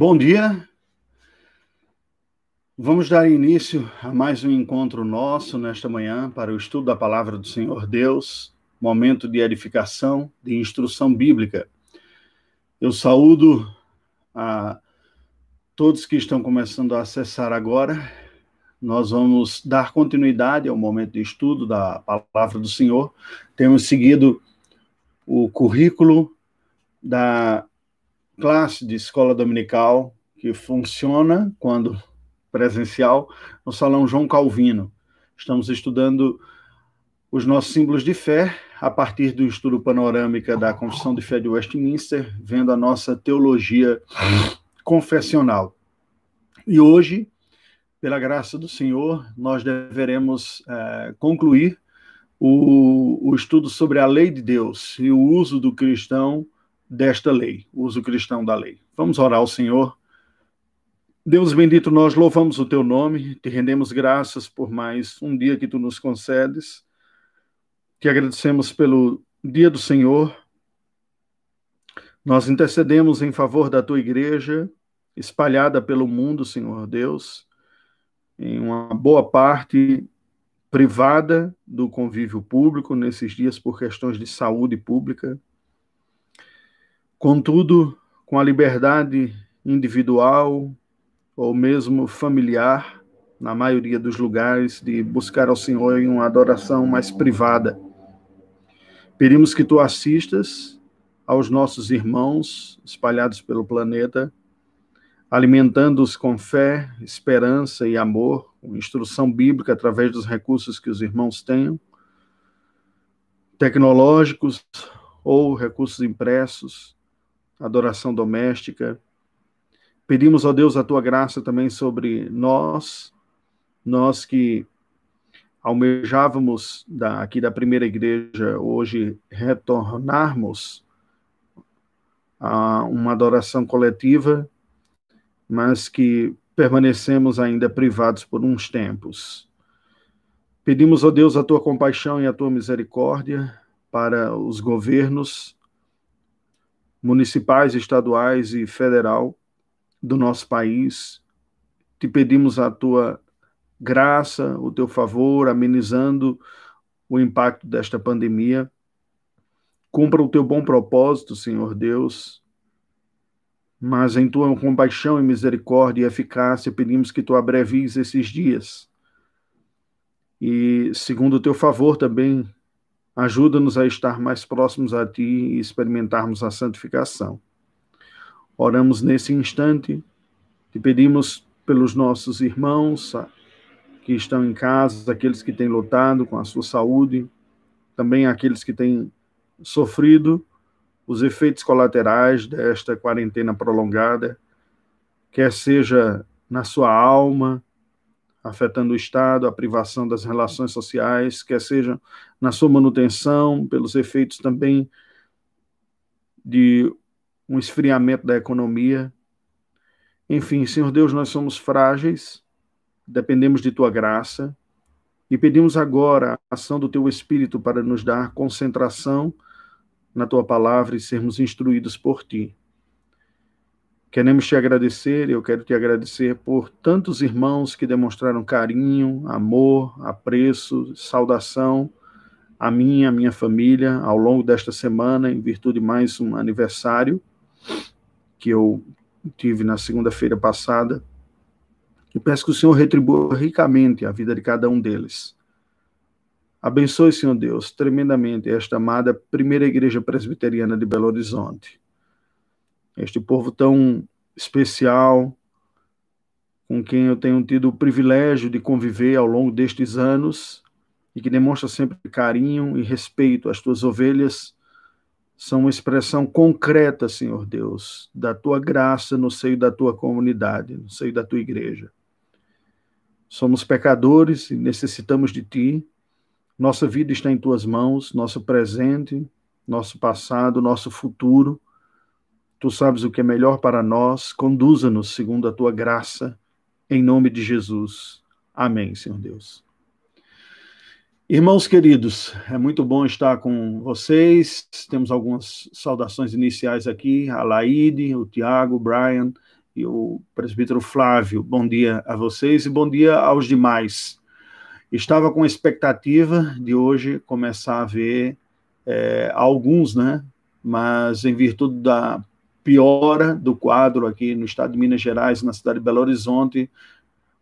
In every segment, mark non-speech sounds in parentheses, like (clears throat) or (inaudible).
Bom dia. Vamos dar início a mais um encontro nosso nesta manhã para o estudo da palavra do Senhor Deus, momento de edificação, de instrução bíblica. Eu saúdo a todos que estão começando a acessar agora. Nós vamos dar continuidade ao momento de estudo da palavra do Senhor. Temos seguido o currículo da classe de escola dominical que funciona quando presencial no Salão João Calvino. Estamos estudando os nossos símbolos de fé a partir do estudo panorâmica da Confissão de Fé de Westminster, vendo a nossa teologia confessional. E hoje, pela graça do Senhor, nós deveremos é, concluir o, o estudo sobre a lei de Deus e o uso do cristão desta lei, uso cristão da lei. Vamos orar ao Senhor. Deus bendito, nós louvamos o teu nome, te rendemos graças por mais um dia que tu nos concedes. Te agradecemos pelo dia do Senhor. Nós intercedemos em favor da tua igreja, espalhada pelo mundo, Senhor Deus, em uma boa parte privada do convívio público nesses dias por questões de saúde pública. Contudo, com a liberdade individual ou mesmo familiar, na maioria dos lugares, de buscar ao Senhor em uma adoração mais privada. Pedimos que tu assistas aos nossos irmãos espalhados pelo planeta, alimentando-os com fé, esperança e amor, com instrução bíblica através dos recursos que os irmãos tenham, tecnológicos ou recursos impressos, adoração doméstica. Pedimos, ó Deus, a tua graça também sobre nós, nós que almejávamos da, aqui da primeira igreja hoje retornarmos a uma adoração coletiva, mas que permanecemos ainda privados por uns tempos. Pedimos, ó Deus, a tua compaixão e a tua misericórdia para os governos municipais, estaduais e federal do nosso país. Te pedimos a tua graça, o teu favor, amenizando o impacto desta pandemia. Cumpra o teu bom propósito, Senhor Deus. Mas em tua compaixão e misericórdia e eficácia, pedimos que tu abrevies esses dias. E, segundo o teu favor também, Ajuda-nos a estar mais próximos a Ti e experimentarmos a santificação. Oramos nesse instante, te pedimos pelos nossos irmãos que estão em casa, aqueles que têm lutado com a sua saúde, também aqueles que têm sofrido os efeitos colaterais desta quarentena prolongada, quer seja na sua alma, afetando o Estado, a privação das relações sociais, quer seja na sua manutenção, pelos efeitos também de um esfriamento da economia. Enfim, Senhor Deus, nós somos frágeis, dependemos de tua graça e pedimos agora a ação do teu Espírito para nos dar concentração na tua palavra e sermos instruídos por ti. Queremos te agradecer, eu quero te agradecer por tantos irmãos que demonstraram carinho, amor, apreço, saudação a mim a minha família ao longo desta semana, em virtude de mais um aniversário que eu tive na segunda-feira passada. E peço que o Senhor retribua ricamente a vida de cada um deles. Abençoe, Senhor Deus, tremendamente esta amada primeira igreja presbiteriana de Belo Horizonte este povo tão especial, com quem eu tenho tido o privilégio de conviver ao longo destes anos e que demonstra sempre carinho e respeito às tuas ovelhas, são uma expressão concreta, Senhor Deus, da tua graça no seio da tua comunidade, no seio da tua igreja. Somos pecadores e necessitamos de ti. Nossa vida está em tuas mãos, nosso presente, nosso passado, nosso futuro. Tu sabes o que é melhor para nós, conduza-nos segundo a tua graça, em nome de Jesus. Amém, Senhor Deus. Irmãos queridos, é muito bom estar com vocês. Temos algumas saudações iniciais aqui, a Laide, o Tiago, o Brian e o presbítero Flávio. Bom dia a vocês e bom dia aos demais. Estava com expectativa de hoje começar a ver é, alguns, né? Mas em virtude da piora do quadro aqui no estado de Minas Gerais, na cidade de Belo Horizonte,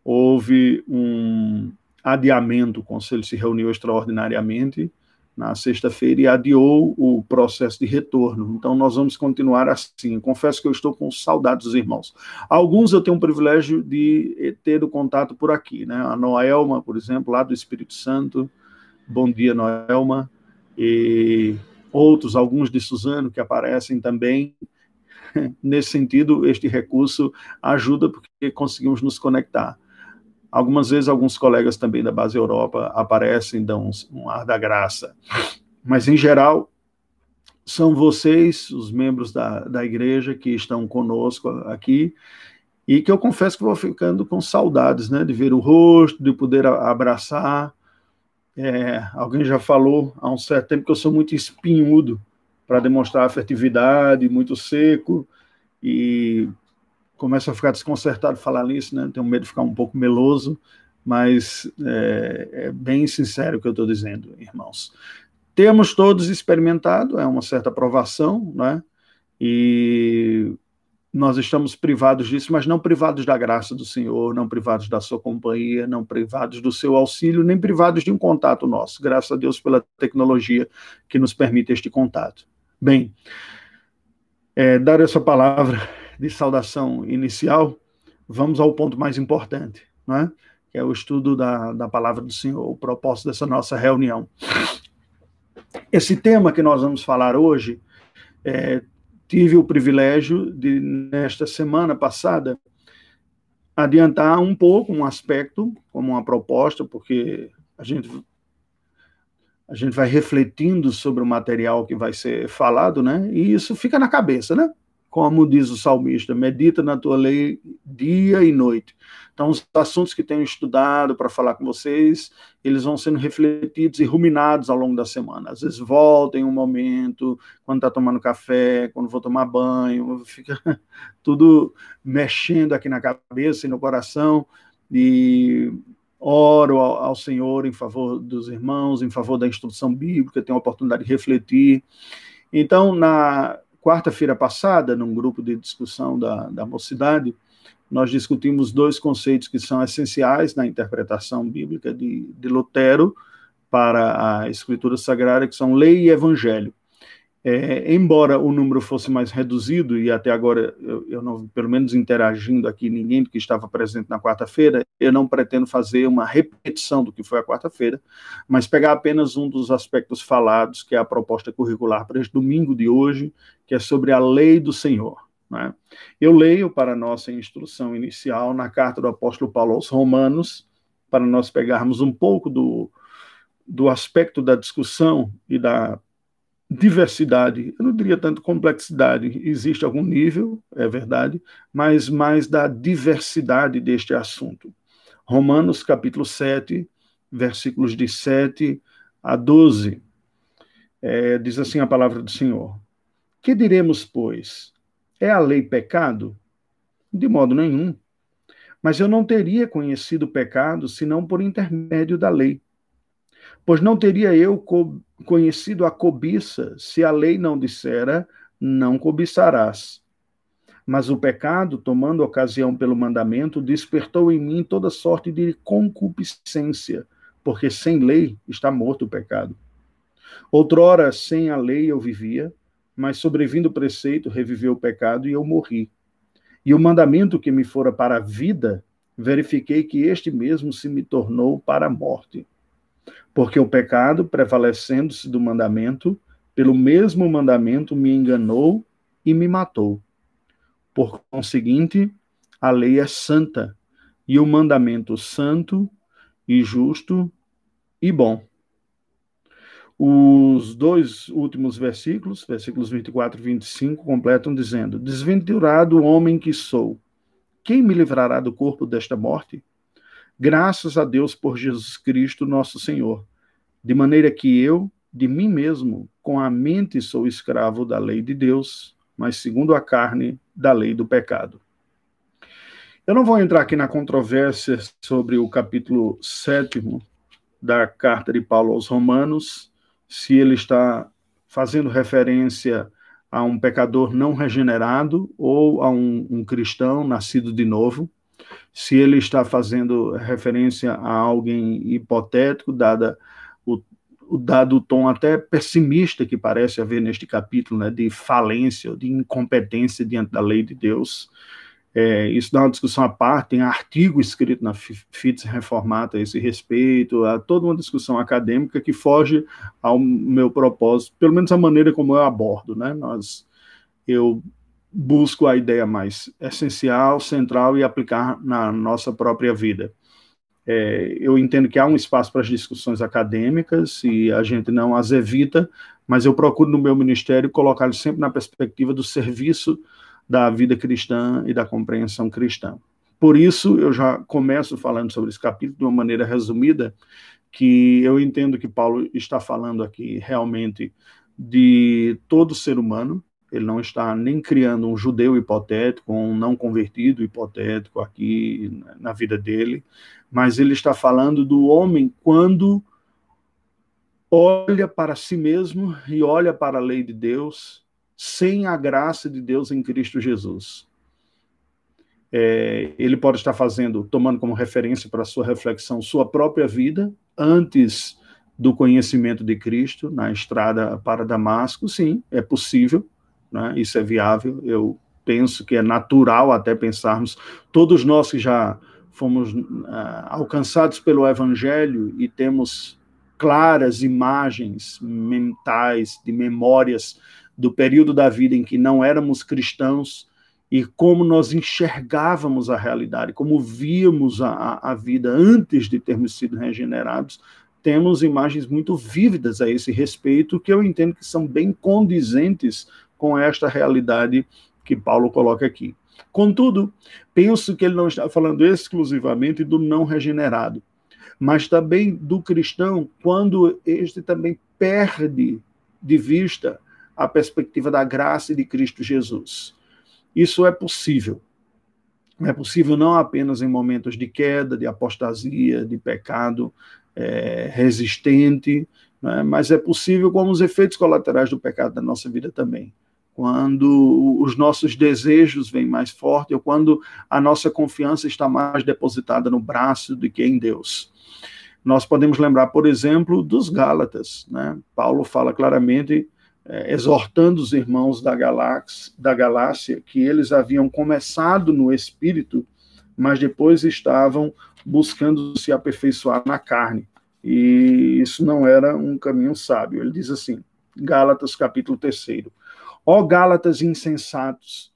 houve um adiamento. O conselho se reuniu extraordinariamente na sexta-feira e adiou o processo de retorno. Então, nós vamos continuar assim. Confesso que eu estou com saudades dos irmãos. Alguns eu tenho o privilégio de ter o contato por aqui, né? A Noelma, por exemplo, lá do Espírito Santo. Bom dia, Noelma. E outros, alguns de Suzano que aparecem também. (laughs) Nesse sentido, este recurso ajuda porque conseguimos nos conectar. Algumas vezes, alguns colegas também da base Europa aparecem, dão um, ar da graça. Mas, em geral, são vocês, os membros da, da igreja, que estão conosco aqui, e que eu confesso que vou ficando com saudades, né, de ver o rosto, de poder abraçar. É, alguém já falou há um certo tempo que eu sou muito espinhudo para demonstrar afetividade, muito seco, e começo a ficar desconcertado de falar nisso, né? Tenho medo de ficar um pouco meloso, mas é, é bem sincero o que eu estou dizendo, irmãos. Temos todos experimentado, é uma certa aprovação, né? E nós estamos privados disso, mas não privados da graça do Senhor, não privados da sua companhia, não privados do seu auxílio, nem privados de um contato nosso. Graças a Deus pela tecnologia que nos permite este contato. Bem, é, dar essa palavra de saudação inicial, vamos ao ponto mais importante, né? que é o estudo da, da palavra do Senhor, o propósito dessa nossa reunião. Esse tema que nós vamos falar hoje, é, tive o privilégio de, nesta semana passada, adiantar um pouco um aspecto, como uma proposta, porque a gente a gente vai refletindo sobre o material que vai ser falado, né? E isso fica na cabeça, né? como diz o salmista, medita na tua lei dia e noite. Então, os assuntos que tenho estudado para falar com vocês, eles vão sendo refletidos e ruminados ao longo da semana. Às vezes volta em um momento, quando está tomando café, quando vou tomar banho, fica (laughs) tudo mexendo aqui na cabeça e no coração, e oro ao, ao Senhor em favor dos irmãos, em favor da instrução bíblica, tenho a oportunidade de refletir. Então, na quarta-feira passada, num grupo de discussão da, da mocidade, nós discutimos dois conceitos que são essenciais na interpretação bíblica de, de Lutero para a Escritura Sagrada, que são lei e evangelho. É, embora o número fosse mais reduzido, e até agora eu, eu, não, pelo menos interagindo aqui, ninguém que estava presente na quarta-feira, eu não pretendo fazer uma repetição do que foi a quarta-feira, mas pegar apenas um dos aspectos falados, que é a proposta curricular para este domingo de hoje, que é sobre a lei do Senhor. Né? Eu leio para nossa instrução inicial na carta do apóstolo Paulo aos Romanos, para nós pegarmos um pouco do, do aspecto da discussão e da diversidade, eu não diria tanto complexidade, existe algum nível, é verdade, mas mais da diversidade deste assunto. Romanos capítulo 7, versículos de 7 a 12, é, diz assim a palavra do Senhor: Que diremos, pois? É a lei pecado? De modo nenhum. Mas eu não teria conhecido pecado senão por intermédio da lei. Pois não teria eu conhecido a cobiça se a lei não dissera: não cobiçarás. Mas o pecado, tomando ocasião pelo mandamento, despertou em mim toda sorte de concupiscência, porque sem lei está morto o pecado. Outrora, sem a lei eu vivia, mas sobrevindo o preceito, reviveu o pecado e eu morri. E o mandamento que me fora para a vida, verifiquei que este mesmo se me tornou para a morte. Porque o pecado, prevalecendo-se do mandamento, pelo mesmo mandamento me enganou e me matou. Por conseguinte, a lei é santa, e o mandamento santo e justo e bom. Os dois últimos versículos, versículos 24 e 25, completam dizendo: Desventurado homem que sou, quem me livrará do corpo desta morte? Graças a Deus por Jesus Cristo, nosso Senhor. De maneira que eu, de mim mesmo, com a mente sou escravo da lei de Deus, mas segundo a carne, da lei do pecado. Eu não vou entrar aqui na controvérsia sobre o capítulo sétimo da carta de Paulo aos Romanos, se ele está fazendo referência a um pecador não regenerado ou a um, um cristão nascido de novo, se ele está fazendo referência a alguém hipotético, dada o, o dado tom até pessimista que parece haver neste capítulo, né, de falência, de incompetência diante da lei de Deus. É, isso dá uma discussão à parte, tem artigo escrito na FITS Reformata a esse respeito, há toda uma discussão acadêmica que foge ao meu propósito, pelo menos a maneira como eu abordo. Né? Nós, eu busco a ideia mais essencial, central e aplicar na nossa própria vida. É, eu entendo que há um espaço para as discussões acadêmicas e a gente não as evita, mas eu procuro no meu ministério colocar sempre na perspectiva do serviço da vida cristã e da compreensão cristã. Por isso, eu já começo falando sobre esse capítulo de uma maneira resumida, que eu entendo que Paulo está falando aqui realmente de todo ser humano, ele não está nem criando um judeu hipotético, um não convertido hipotético aqui na vida dele, mas ele está falando do homem quando olha para si mesmo e olha para a lei de Deus sem a graça de Deus em Cristo Jesus. É, ele pode estar fazendo, tomando como referência para sua reflexão sua própria vida antes do conhecimento de Cristo na estrada para Damasco, sim, é possível, né? isso é viável. Eu penso que é natural até pensarmos, todos nós que já fomos uh, alcançados pelo Evangelho e temos claras imagens mentais, de memórias do período da vida em que não éramos cristãos e como nós enxergávamos a realidade, como víamos a, a vida antes de termos sido regenerados, temos imagens muito vívidas a esse respeito que eu entendo que são bem condizentes com esta realidade que Paulo coloca aqui. Contudo, penso que ele não está falando exclusivamente do não regenerado, mas também do cristão quando este também perde de vista a perspectiva da graça de Cristo Jesus. Isso é possível. É possível não apenas em momentos de queda, de apostasia, de pecado é, resistente, né, mas é possível como os efeitos colaterais do pecado da nossa vida também. Quando os nossos desejos vêm mais forte, ou quando a nossa confiança está mais depositada no braço do que em Deus. Nós podemos lembrar, por exemplo, dos Gálatas. Né? Paulo fala claramente é, exortando os irmãos da, Galáxia, da Galácia que eles haviam começado no espírito, mas depois estavam buscando se aperfeiçoar na carne. E isso não era um caminho sábio. Ele diz assim, Gálatas capítulo 3. Ó Gálatas insensatos,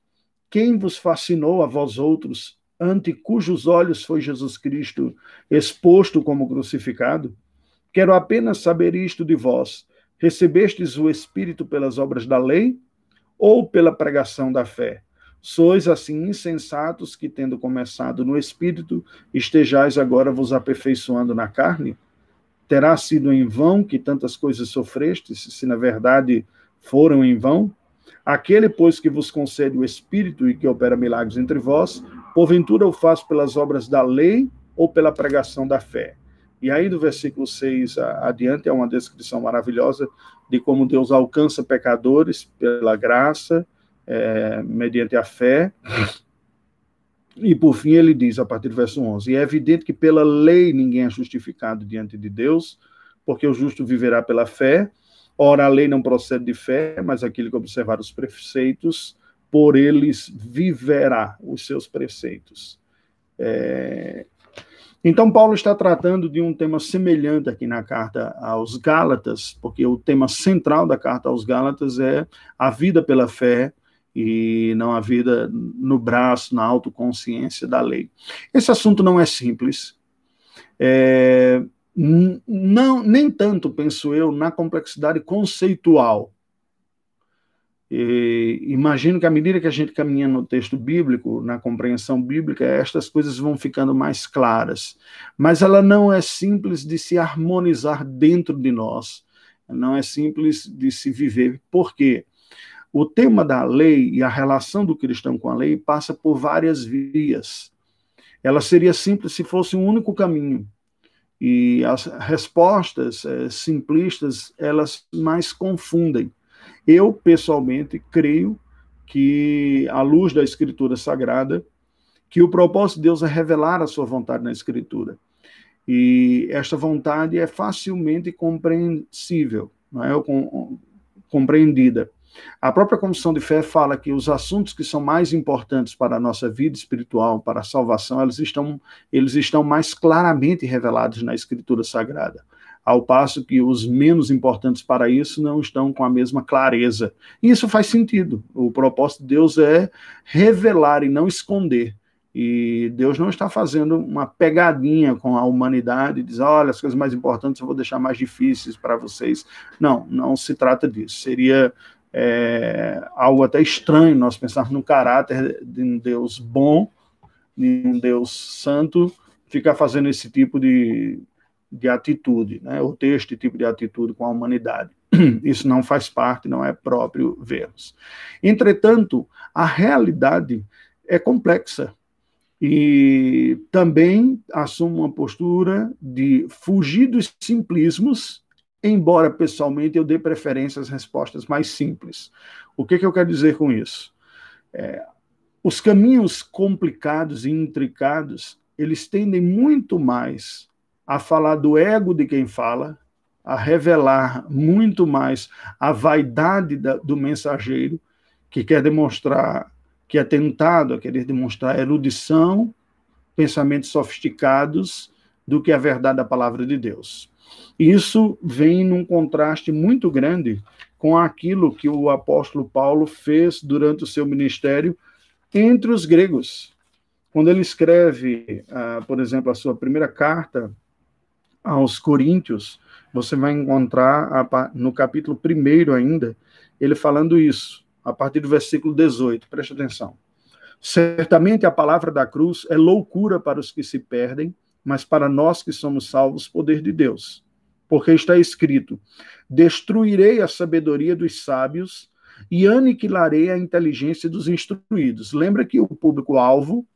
quem vos fascinou a vós outros, ante cujos olhos foi Jesus Cristo exposto como crucificado? Quero apenas saber isto de vós Recebestes o Espírito pelas obras da lei ou pela pregação da fé? Sois assim insensatos que, tendo começado no Espírito, estejais agora vos aperfeiçoando na carne? Terá sido em vão que tantas coisas sofrestes, se na verdade foram em vão? Aquele, pois, que vos concede o Espírito e que opera milagres entre vós, porventura o faz pelas obras da lei ou pela pregação da fé? E aí, do versículo 6 adiante, é uma descrição maravilhosa de como Deus alcança pecadores pela graça, é, mediante a fé. E por fim, ele diz, a partir do verso 11: E é evidente que pela lei ninguém é justificado diante de Deus, porque o justo viverá pela fé. Ora, a lei não procede de fé, mas aquele que observar os preceitos, por eles viverá os seus preceitos. É, então, Paulo está tratando de um tema semelhante aqui na carta aos Gálatas, porque o tema central da carta aos Gálatas é a vida pela fé e não a vida no braço, na autoconsciência da lei. Esse assunto não é simples. É, não, nem tanto, penso eu, na complexidade conceitual e imagino que à medida que a gente caminha no texto bíblico, na compreensão bíblica, estas coisas vão ficando mais claras. Mas ela não é simples de se harmonizar dentro de nós, não é simples de se viver. Por quê? O tema da lei e a relação do cristão com a lei passa por várias vias. ela seria simples se fosse um único caminho. E as respostas é, simplistas, elas mais confundem. Eu, pessoalmente, creio que, à luz da Escritura Sagrada, que o propósito de Deus é revelar a sua vontade na Escritura. E esta vontade é facilmente compreensível, não é? compreendida. A própria Comissão de Fé fala que os assuntos que são mais importantes para a nossa vida espiritual, para a salvação, eles estão, eles estão mais claramente revelados na Escritura Sagrada, ao passo que os menos importantes para isso não estão com a mesma clareza. E isso faz sentido. O propósito de Deus é revelar e não esconder. E Deus não está fazendo uma pegadinha com a humanidade, diz, olha, as coisas mais importantes eu vou deixar mais difíceis para vocês. Não, não se trata disso. Seria é, algo até estranho nós pensarmos no caráter de um Deus bom, de um Deus santo, ficar fazendo esse tipo de, de atitude, né, ou ter este tipo de atitude com a humanidade. (clears throat) Isso não faz parte, não é próprio vermos. Entretanto, a realidade é complexa e também assume uma postura de fugir dos simplismos embora pessoalmente eu dê preferência às respostas mais simples. O que, que eu quero dizer com isso? É, os caminhos complicados e intricados, eles tendem muito mais a falar do ego de quem fala, a revelar muito mais a vaidade da, do mensageiro, que quer demonstrar, que é tentado a querer demonstrar erudição, pensamentos sofisticados, do que a verdade da palavra de Deus. Isso vem num contraste muito grande com aquilo que o apóstolo Paulo fez durante o seu ministério entre os gregos. Quando ele escreve, uh, por exemplo, a sua primeira carta aos Coríntios, você vai encontrar no capítulo 1 ainda, ele falando isso, a partir do versículo 18, preste atenção. Certamente a palavra da cruz é loucura para os que se perdem, mas para nós que somos salvos, poder de Deus porque está escrito: Destruirei a sabedoria dos sábios e aniquilarei a inteligência dos instruídos. Lembra que o público-alvo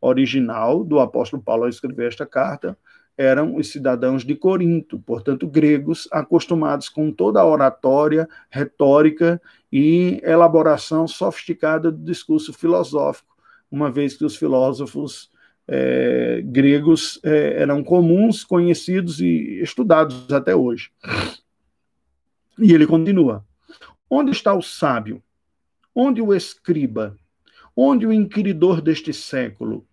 original do apóstolo Paulo ao escrever esta carta eram os cidadãos de Corinto, portanto, gregos acostumados com toda a oratória, retórica e elaboração sofisticada do discurso filosófico, uma vez que os filósofos é, gregos é, eram comuns, conhecidos e estudados até hoje. E ele continua: Onde está o sábio? Onde o escriba? Onde o inquiridor deste século?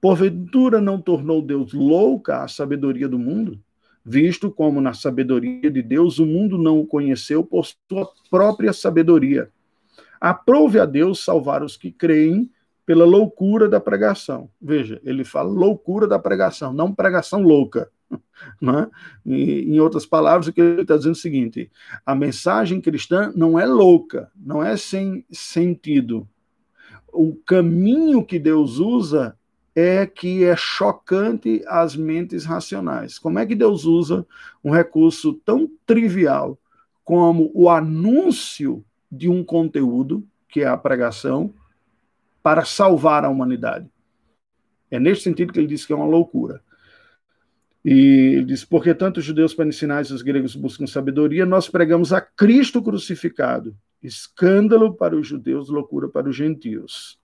Porventura não tornou Deus louca a sabedoria do mundo? Visto como na sabedoria de Deus o mundo não o conheceu por sua própria sabedoria. Aprove a Deus salvar os que creem pela loucura da pregação. Veja, ele fala loucura da pregação, não pregação louca. (laughs) Né? E, em outras palavras, o que ele está dizendo é o seguinte: a mensagem cristã não é louca, não é sem sentido. O caminho que Deus usa é que é chocante às mentes racionais. Como é que Deus usa um recurso tão trivial como o anúncio de um conteúdo, que é a pregação, para salvar a humanidade. É neste sentido que ele diz que é uma loucura. E ele diz: porque tanto os judeus para ensinar e os gregos buscam sabedoria, nós pregamos a Cristo crucificado, escândalo para os judeus, loucura para os gentios.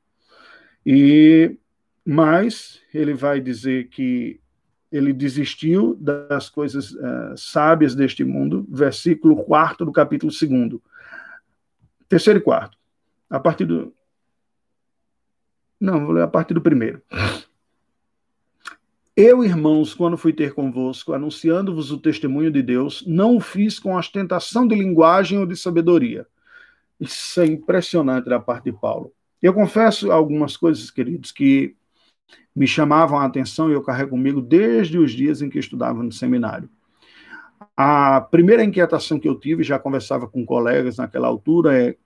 E mais, ele vai dizer que ele desistiu das coisas uh, sábias deste mundo, versículo 4 do capítulo 2. Terceiro e quarto. A partir do, não, vou ler a partir do primeiro. Eu, irmãos, quando fui ter convosco, anunciando-vos o testemunho de Deus, não o fiz com ostentação de linguagem ou de sabedoria. Isso é impressionante da parte de Paulo. Eu confesso algumas coisas, queridos, que me chamavam a atenção e eu carrego comigo desde os dias em que estudava no seminário. A primeira inquietação que eu tive, já conversava com colegas naquela altura, é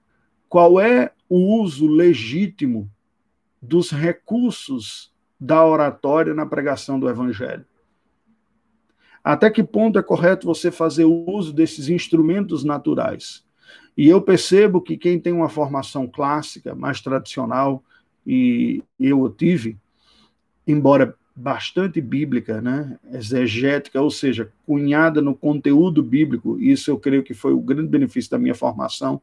qual é o uso legítimo dos recursos da oratória na pregação do evangelho. Até que ponto é correto você fazer uso desses instrumentos naturais? E eu percebo que quem tem uma formação clássica, mais tradicional, e eu tive, embora bastante bíblica, né, exegética, ou seja, cunhada no conteúdo bíblico. Isso eu creio que foi o grande benefício da minha formação,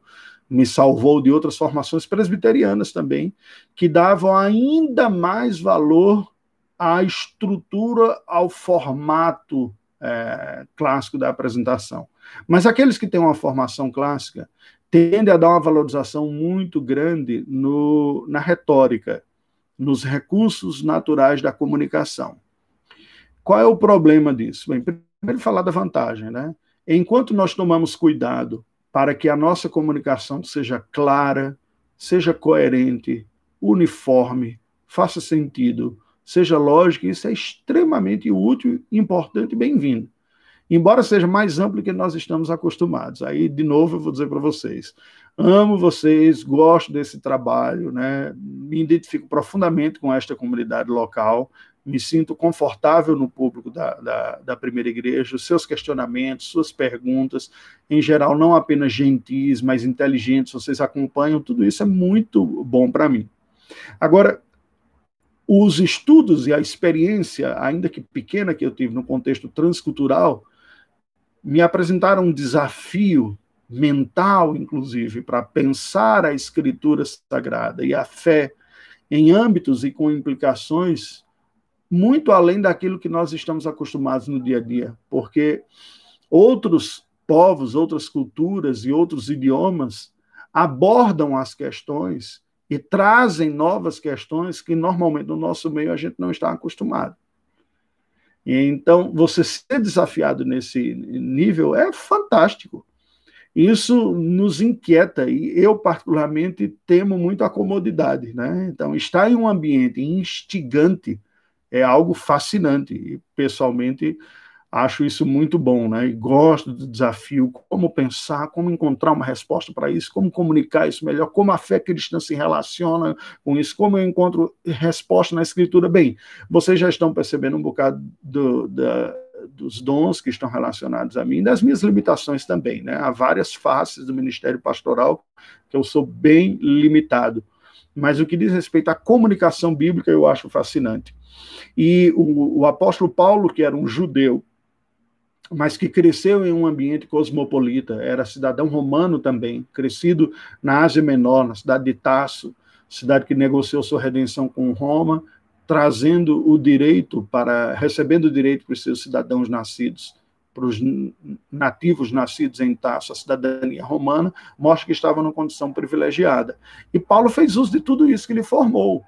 me salvou de outras formações presbiterianas também, que davam ainda mais valor à estrutura, ao formato é, clássico da apresentação. Mas aqueles que têm uma formação clássica tendem a dar uma valorização muito grande no, na retórica, nos recursos naturais da comunicação. Qual é o problema disso? Bem, primeiro falar da vantagem, né? Enquanto nós tomamos cuidado para que a nossa comunicação seja clara, seja coerente, uniforme, faça sentido, seja lógica, isso é extremamente útil, importante e bem-vindo. Embora seja mais amplo que nós estamos acostumados. Aí, de novo, eu vou dizer para vocês: amo vocês, gosto desse trabalho, né? me identifico profundamente com esta comunidade local, me sinto confortável no público da, da, da, primeira igreja, os seus questionamentos, suas perguntas, em geral, não apenas gentis, mas inteligentes, vocês acompanham, tudo isso é muito bom para mim. Agora, os estudos e a experiência, ainda que pequena, que eu tive no contexto transcultural, me apresentaram um desafio mental, inclusive, para pensar a escritura sagrada e a fé em âmbitos e com implicações muito além daquilo que nós estamos acostumados no dia a dia, porque outros povos, outras culturas e outros idiomas abordam as questões e trazem novas questões que normalmente no nosso meio a gente não está acostumado. Então, você ser desafiado nesse nível é fantástico. Isso nos inquieta e eu, particularmente, temo muito a comodidade. Né? Então, estar em um ambiente instigante é algo fascinante. E, pessoalmente, acho isso muito bom, né? E gosto do desafio, como pensar, como encontrar uma resposta para isso, como comunicar isso melhor, como a fé cristã se relaciona com isso, como eu encontro resposta na escritura. Bem, vocês já estão percebendo um bocado do, da, dos dons que estão relacionados a mim, das minhas limitações também, né? Há várias faces do ministério pastoral que eu sou bem limitado. Mas o que diz respeito à comunicação bíblica, eu acho fascinante. E o, o apóstolo Paulo, que era um judeu, mas que cresceu em um ambiente cosmopolita, era cidadão romano também, crescido na Ásia Menor, na cidade de Tasso, cidade que negociou sua redenção com Roma, trazendo o direito para recebendo o direito para os seus cidadãos nascidos, para os nativos nascidos em Tasso, a cidadania romana, mostra que estava numa condição privilegiada. E Paulo fez uso de tudo isso que ele formou,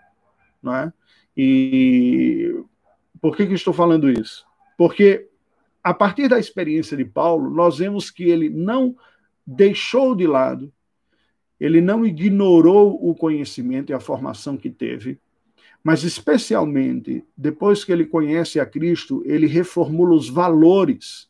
não é? E por que, que estou falando isso? Porque a partir da experiência de Paulo, nós vemos que ele não deixou de lado, ele não ignorou o conhecimento e a formação que teve, mas especialmente depois que ele conhece a Cristo, ele reformula os valores,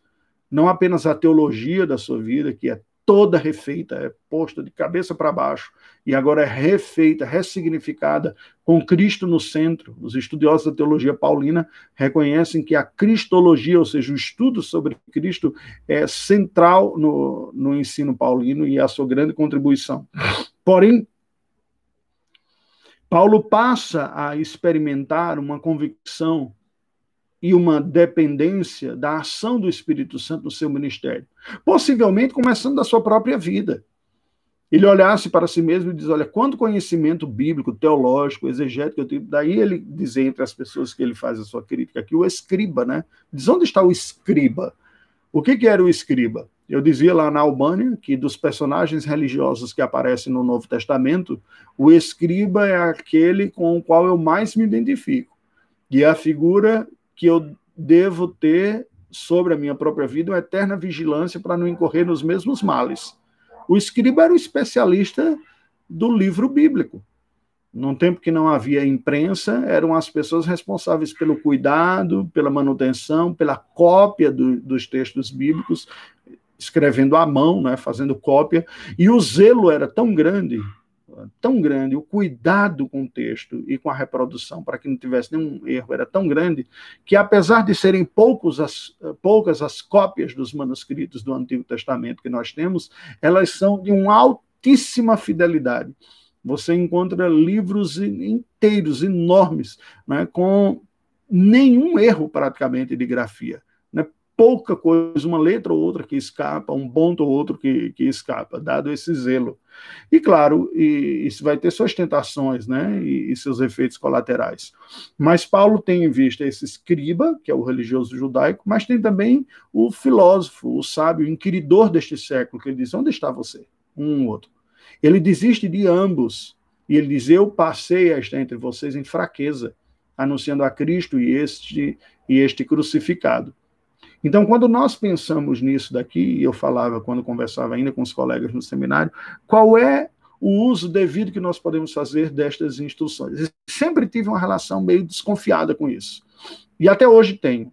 não apenas a teologia da sua vida, que é toda refeita, é posta de cabeça para baixo e agora é refeita, ressignificada com Cristo no centro. Os estudiosos da teologia paulina reconhecem que a cristologia, ou seja, o estudo sobre Cristo, é central no, no ensino paulino e é a sua grande contribuição. Porém, Paulo passa a experimentar uma convicção e uma dependência da ação do Espírito Santo no seu ministério. Possivelmente começando da sua própria vida. Ele olhasse para si mesmo e diz: Olha, quanto conhecimento bíblico, teológico, exegético eu tenho. Daí ele dizer entre as pessoas que ele faz a sua crítica aqui, o escriba, né? Diz: onde está o escriba? O que, que era o escriba? Eu dizia lá na Albânia que dos personagens religiosos que aparecem no Novo Testamento, o escriba é aquele com o qual eu mais me identifico. E é a figura que eu devo ter sobre a minha própria vida uma eterna vigilância para não incorrer nos mesmos males. O escriba era o especialista do livro bíblico. Num tempo que não havia imprensa, eram as pessoas responsáveis pelo cuidado, pela manutenção, pela cópia do, dos textos bíblicos, escrevendo à mão, né, fazendo cópia, e o zelo era tão grande tão grande, o cuidado com o texto e com a reprodução para que não tivesse nenhum erro era tão grande que, apesar de serem poucos as, poucas as cópias dos manuscritos do Antigo Testamento que nós temos, elas são de uma altíssima fidelidade. Você encontra livros inteiros, enormes, né, com nenhum erro praticamente de grafia. Pouca coisa, uma letra ou outra que escapa, um ponto ou outro que, que escapa, dado esse zelo. E claro, e, isso vai ter suas tentações né? E, e, seus efeitos colaterais. Mas Paulo tem em vista esse escriba, que é o religioso judaico, mas tem também o filósofo, o sábio, o inquiridor deste século, que ele diz: onde está você? Um ou outro. Ele desiste de ambos. E ele diz: Eu passei a estar entre vocês em fraqueza, anunciando a Cristo e este, e este crucificado. Então, quando nós pensamos nisso daqui, eu falava quando conversava ainda com os colegas no seminário, qual é o uso devido que nós podemos fazer destas instruções? Eu sempre tive uma relação meio desconfiada com isso. E até hoje tenho.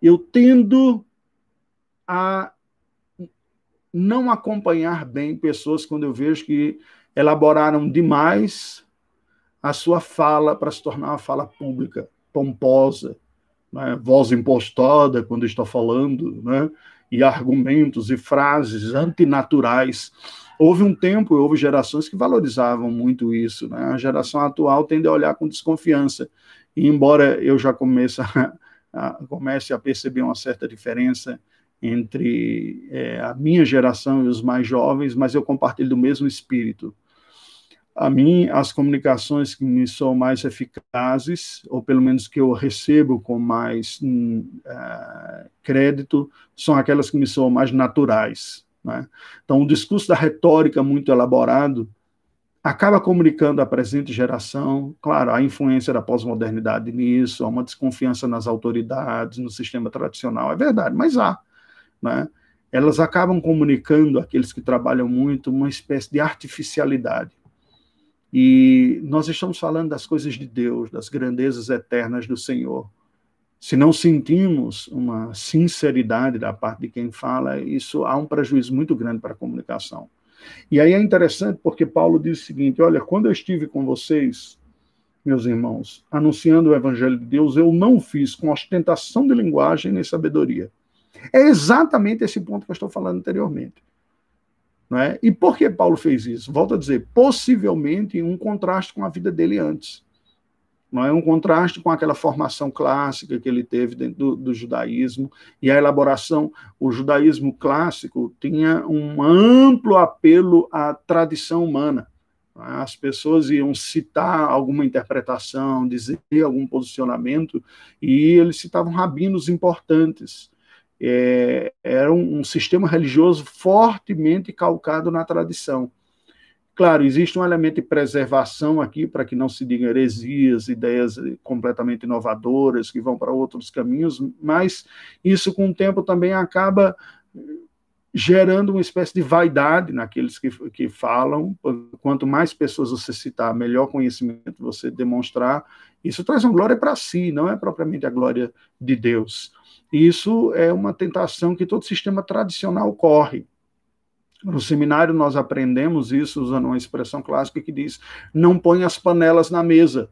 Eu tendo a não acompanhar bem pessoas quando eu vejo que elaboraram demais a sua fala para se tornar uma fala pública, pomposa, né? voz impostada quando está falando, né? e argumentos e frases antinaturais. Houve um tempo, houve gerações que valorizavam muito isso. Né? A geração atual tende a olhar com desconfiança. E embora eu já comece a, a, comece a perceber uma certa diferença entre é, a minha geração e os mais jovens, mas eu compartilho do mesmo espírito. A mim, as comunicações que me são mais eficazes, ou pelo menos que eu recebo com mais uh, crédito, são aquelas que me são mais naturais. Né? Então, o discurso da retórica muito elaborado acaba comunicando à presente geração, claro, a influência da pós-modernidade nisso, há uma desconfiança nas autoridades, no sistema tradicional, é verdade, mas há né, elas acabam comunicando aqueles que trabalham muito uma espécie de artificialidade. E nós estamos falando das coisas de Deus, das grandezas eternas do Senhor. Se não sentimos uma sinceridade da parte de quem fala, isso há um prejuízo muito grande para a comunicação. E aí é interessante porque Paulo diz o seguinte: olha, quando eu estive com vocês, meus irmãos, anunciando o evangelho de Deus, eu não fiz com ostentação de linguagem nem sabedoria é exatamente esse ponto que eu estou falando anteriormente. Não é? E por que Paulo fez isso? Volto a dizer, possivelmente um contraste com a vida dele antes. Não é um contraste com aquela formação clássica que ele teve dentro do, do judaísmo e a elaboração. O judaísmo clássico tinha um amplo apelo à tradição humana. É? As pessoas iam citar alguma interpretação, dizer algum posicionamento, e eles citavam rabinos importantes é, era um, um, sistema religioso fortemente calcado na tradição. Claro, existe um elemento de preservação aqui para que não se digam heresias, ideias completamente inovadoras que vão para outros caminhos, mas isso com o tempo também acaba gerando uma espécie de vaidade naqueles que, que falam. Quanto mais pessoas você citar, melhor conhecimento você demonstrar. Isso traz uma glória para si, não é propriamente a glória de Deus. Isso é uma tentação que todo sistema tradicional corre. No seminário nós aprendemos isso usando uma expressão clássica que diz: não põe as panelas na mesa.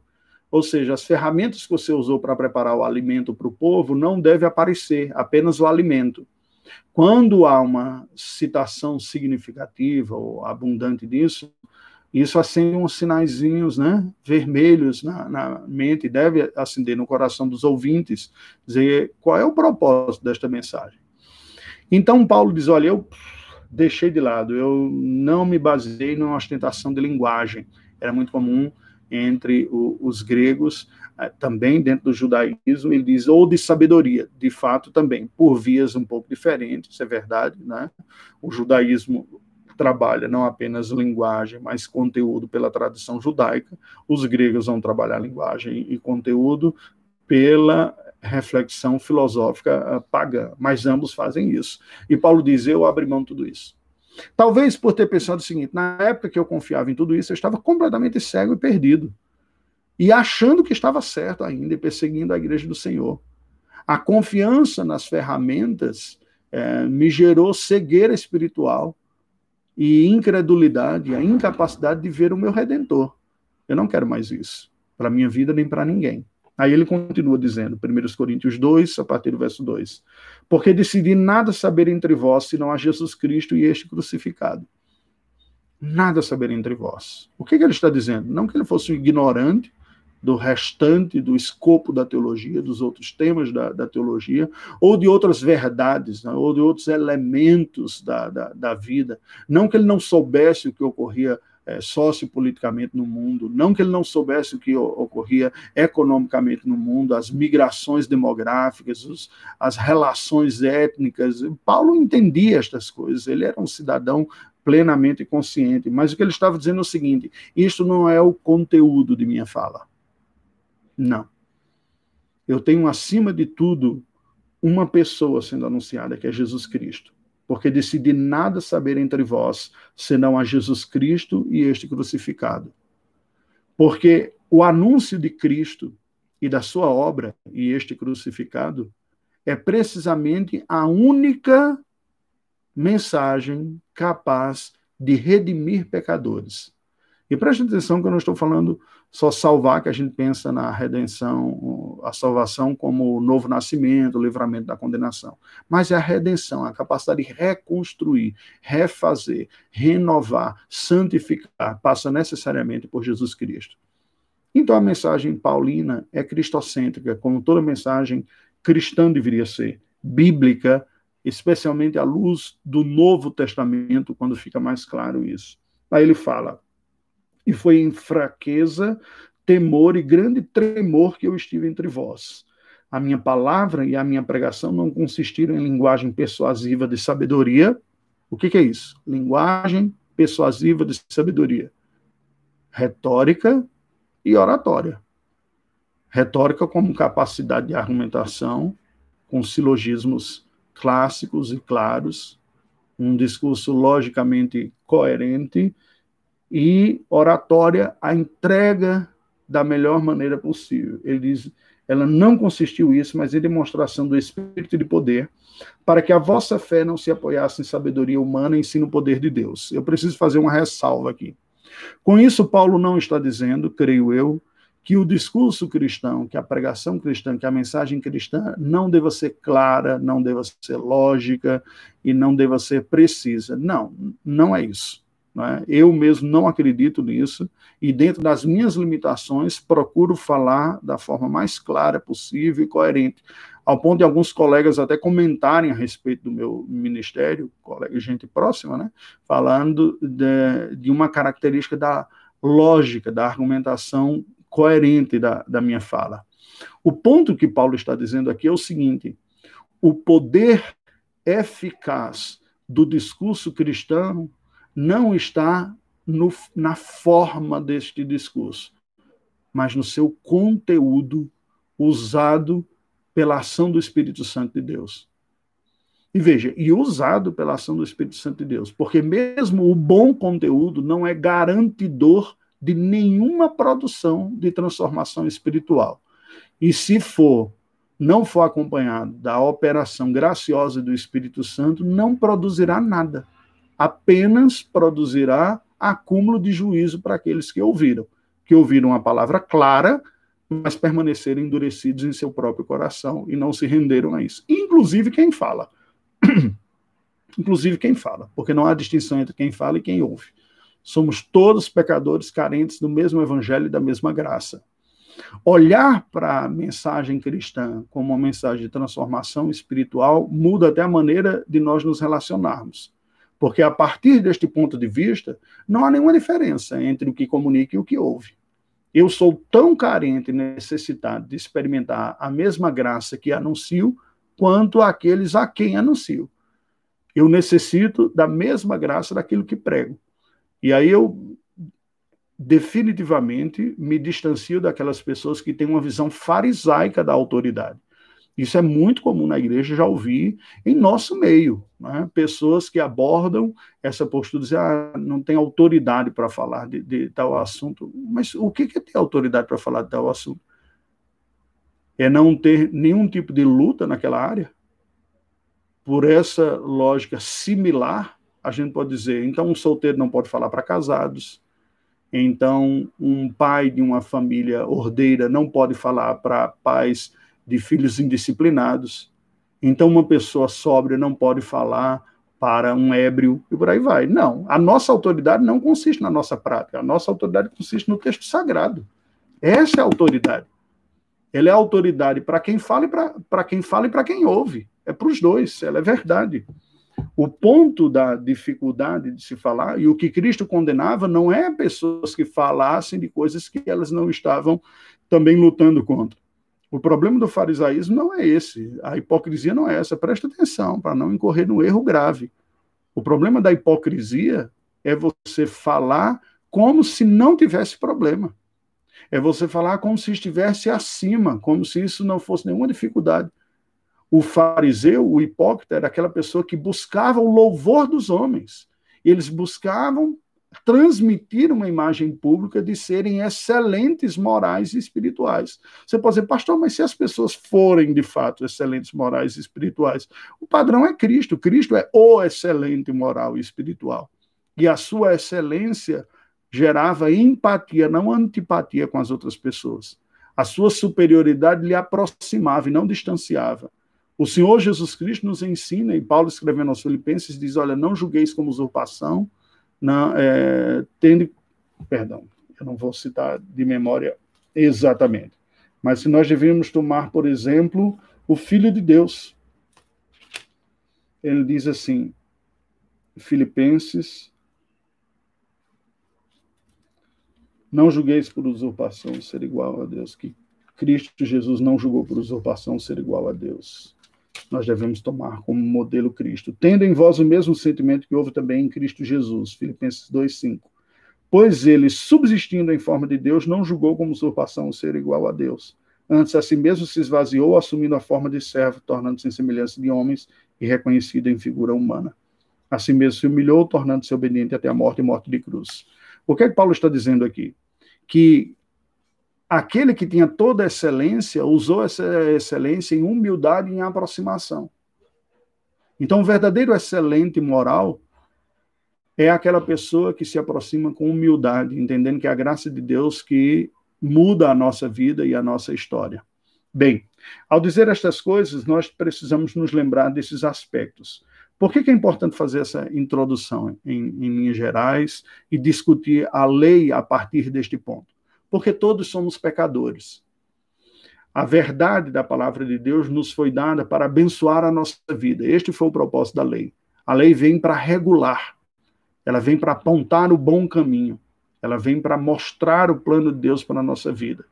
Ou seja, as ferramentas que você usou para preparar o alimento para o povo não deve aparecer, apenas o alimento. Quando há uma citação significativa ou abundante disso, isso acende uns sinaizinhos né, vermelhos na, na mente, deve acender no coração dos ouvintes, dizer qual é o propósito desta mensagem. Então, Paulo diz: olha, eu deixei de lado, eu não me baseei numa ostentação de linguagem. Era muito comum entre o, os gregos, eh, também dentro do judaísmo, ele diz, ou de sabedoria, de fato também, por vias um pouco diferentes, é verdade, né? O judaísmo trabalha não apenas linguagem, mas conteúdo pela tradição judaica. Os gregos vão trabalhar linguagem e conteúdo pela reflexão filosófica eh, pagã, mas ambos fazem isso. E Paulo diz: Eu abri mão de tudo isso. Talvez por ter pensado o seguinte: na época que eu confiava em tudo isso, eu estava completamente cego e perdido. E achando que estava certo ainda e perseguindo a igreja do Senhor. A confiança nas ferramentas é, me gerou cegueira espiritual e incredulidade, a incapacidade de ver o meu redentor. Eu não quero mais isso, para minha vida nem para ninguém. Aí ele continua dizendo, 1 Coríntios 2, a partir do verso 2: Porque decidi nada saber entre vós, senão a Jesus Cristo e este crucificado. Nada saber entre vós. O que, que ele está dizendo? Não que ele fosse um ignorante, do restante do escopo da teologia, dos outros temas da, da teologia, ou de outras verdades, né, ou de outros elementos da, da, da, vida. Não que ele não soubesse o que ocorria é, sociopoliticamente no mundo, não que ele não soubesse o que ocorria economicamente no mundo, as migrações demográficas, os, as relações étnicas. Paulo entendia estas coisas, ele era um cidadão plenamente consciente, mas o que ele estava dizendo é o seguinte: isto não é o conteúdo de minha fala. Não. Eu tenho, acima de tudo, uma pessoa sendo anunciada, que é Jesus Cristo. Porque decidi nada saber entre vós, senão a Jesus Cristo e este crucificado. Porque o anúncio de Cristo e da sua obra e este crucificado é precisamente a única mensagem capaz de redimir pecadores. E preste atenção que eu não estou falando só salvar, que a gente pensa na redenção, a salvação como o novo nascimento, o livramento da condenação. Mas é a redenção, a capacidade de reconstruir, refazer, renovar, santificar, passa necessariamente por Jesus Cristo. Então a mensagem paulina é cristocêntrica, como toda mensagem cristã deveria ser, bíblica, especialmente à luz do Novo Testamento, quando fica mais claro isso. Aí ele fala: e foi em fraqueza, temor e grande tremor que eu estive entre vós. A minha palavra e a minha pregação não consistiram em linguagem persuasiva de sabedoria. O que, que é isso? Linguagem persuasiva de sabedoria. Retórica e oratória. Retórica como capacidade de argumentação, com silogismos clássicos e claros, um discurso logicamente coerente e oratória a entrega da melhor maneira possível. Ele diz, ela não consistiu isso, mas em demonstração do espírito de poder, para que a vossa fé não se apoiasse em sabedoria humana, e sim no poder de Deus. Eu preciso fazer uma ressalva aqui. Com isso, Paulo não está dizendo, creio eu, que o discurso cristão, que a pregação cristã, que a mensagem cristã não deva ser clara, não deva ser lógica e não deva ser precisa. Não, não é isso. Né? Eu mesmo não acredito nisso e, dentro das minhas limitações, procuro falar da forma mais clara possível e coerente, ao ponto de alguns colegas até comentarem a respeito do meu ministério, colega, gente próxima, né? falando de, de uma característica da lógica, da argumentação coerente da, da minha fala. O ponto que Paulo está dizendo aqui é o seguinte: o poder eficaz do discurso cristão não está no, na forma deste discurso, mas no seu conteúdo usado pela ação do Espírito Santo de Deus. E veja, e usado pela ação do Espírito Santo de Deus, porque mesmo o bom conteúdo não é garantidor de nenhuma produção de transformação espiritual. E se for, não for acompanhado da operação graciosa do Espírito Santo, não produzirá nada apenas produzirá acúmulo de juízo para aqueles que ouviram, que ouviram a palavra clara, mas permaneceram endurecidos em seu próprio coração e não se renderam a isso. Inclusive quem fala. (clears throat) Inclusive quem fala, porque não há distinção entre quem fala e quem ouve. Somos todos pecadores carentes do mesmo evangelho e da mesma graça. Olhar para a mensagem cristã como uma mensagem de transformação espiritual muda até a maneira de nós nos relacionarmos. Porque a partir deste ponto de vista, não há nenhuma diferença entre o que comunica e o que ouve. Eu sou tão carente e necessitado de experimentar a mesma graça que anuncio, quanto aqueles a quem anuncio. Eu necessito da mesma graça daquilo que prego. E aí eu definitivamente me distancio daquelas pessoas que têm uma visão farisaica da autoridade. Isso é muito comum na igreja, já ouvi em nosso meio. Né? Pessoas que abordam essa postura, dizem, ah, não tem autoridade para falar de, de, tal assunto. Mas o que é ter autoridade para falar de tal assunto? É não ter nenhum tipo de luta naquela área? Por essa lógica similar, a gente pode dizer, então um solteiro não pode falar para casados, então um pai de uma família ordeira não pode falar para pais de filhos indisciplinados. Então, uma pessoa sóbria não pode falar para um ébrio e por aí vai. Não, a nossa autoridade não consiste na nossa prática, a nossa autoridade consiste no texto sagrado. Essa é a autoridade. Ela é autoridade para quem fala e para quem fala e para quem ouve. É para os dois, ela é verdade. O ponto da dificuldade de se falar, e o que Cristo condenava, não é pessoas que falassem de coisas que elas não estavam também lutando contra. O problema do farisaísmo não é esse, a hipocrisia não é essa. Presta atenção para não incorrer no erro grave. O problema da hipocrisia é você falar como se não tivesse problema. É você falar como se estivesse acima, como se isso não fosse nenhuma dificuldade. O fariseu, o hipócrita, era aquela pessoa que buscava o louvor dos homens. Eles buscavam transmitir uma imagem pública de serem excelentes morais e espirituais. Você pode dizer, pastor, mas se as pessoas forem de fato excelentes morais e espirituais, o padrão é Cristo. Cristo é o excelente moral e espiritual. E a sua excelência gerava empatia, não antipatia com as outras pessoas. A sua superioridade lhe aproximava e não distanciava. O Senhor Jesus Cristo nos ensina, e Paulo escrevendo aos Filipenses diz: Olha, não julgueis como usurpação, não, é, tendo. Perdão, eu não vou citar de memória exatamente. Mas se nós devemos tomar, por exemplo, o Filho de Deus. Ele diz assim, Filipenses Não julgueis por usurpação ser igual a Deus, que Cristo Jesus não julgou por usurpação ser igual a Deus. Nós devemos tomar como modelo Cristo, tendo em vós o mesmo sentimento que houve também em Cristo Jesus. Filipenses 2:5. Pois ele, subsistindo em forma de Deus, não julgou como usurpação ser igual a Deus. Antes, a si mesmo se esvaziou, assumindo a forma de servo, tornando-se em semelhança de homens e reconhecido em figura humana. Assim mesmo se humilhou, tornando-se obediente até a morte e morte de cruz. O que é que Paulo está dizendo aqui? que aquele que tinha toda excelência usou essa excelência em humildade e em aproximação. Então, o verdadeiro excelente moral é aquela pessoa que se aproxima com humildade, entendendo que é a graça de Deus que muda a nossa vida e a nossa história. Bem, ao dizer estas coisas, nós precisamos nos lembrar desses aspectos. Por que, que é importante fazer essa introdução em, em linhas gerais e discutir a lei a partir deste ponto? Porque todos somos pecadores. A verdade da palavra de Deus nos foi dada para abençoar a nossa vida. Este foi o propósito da lei. A lei vem para regular, ela vem para apontar o bom caminho, ela vem para mostrar o plano de Deus para a nossa vida.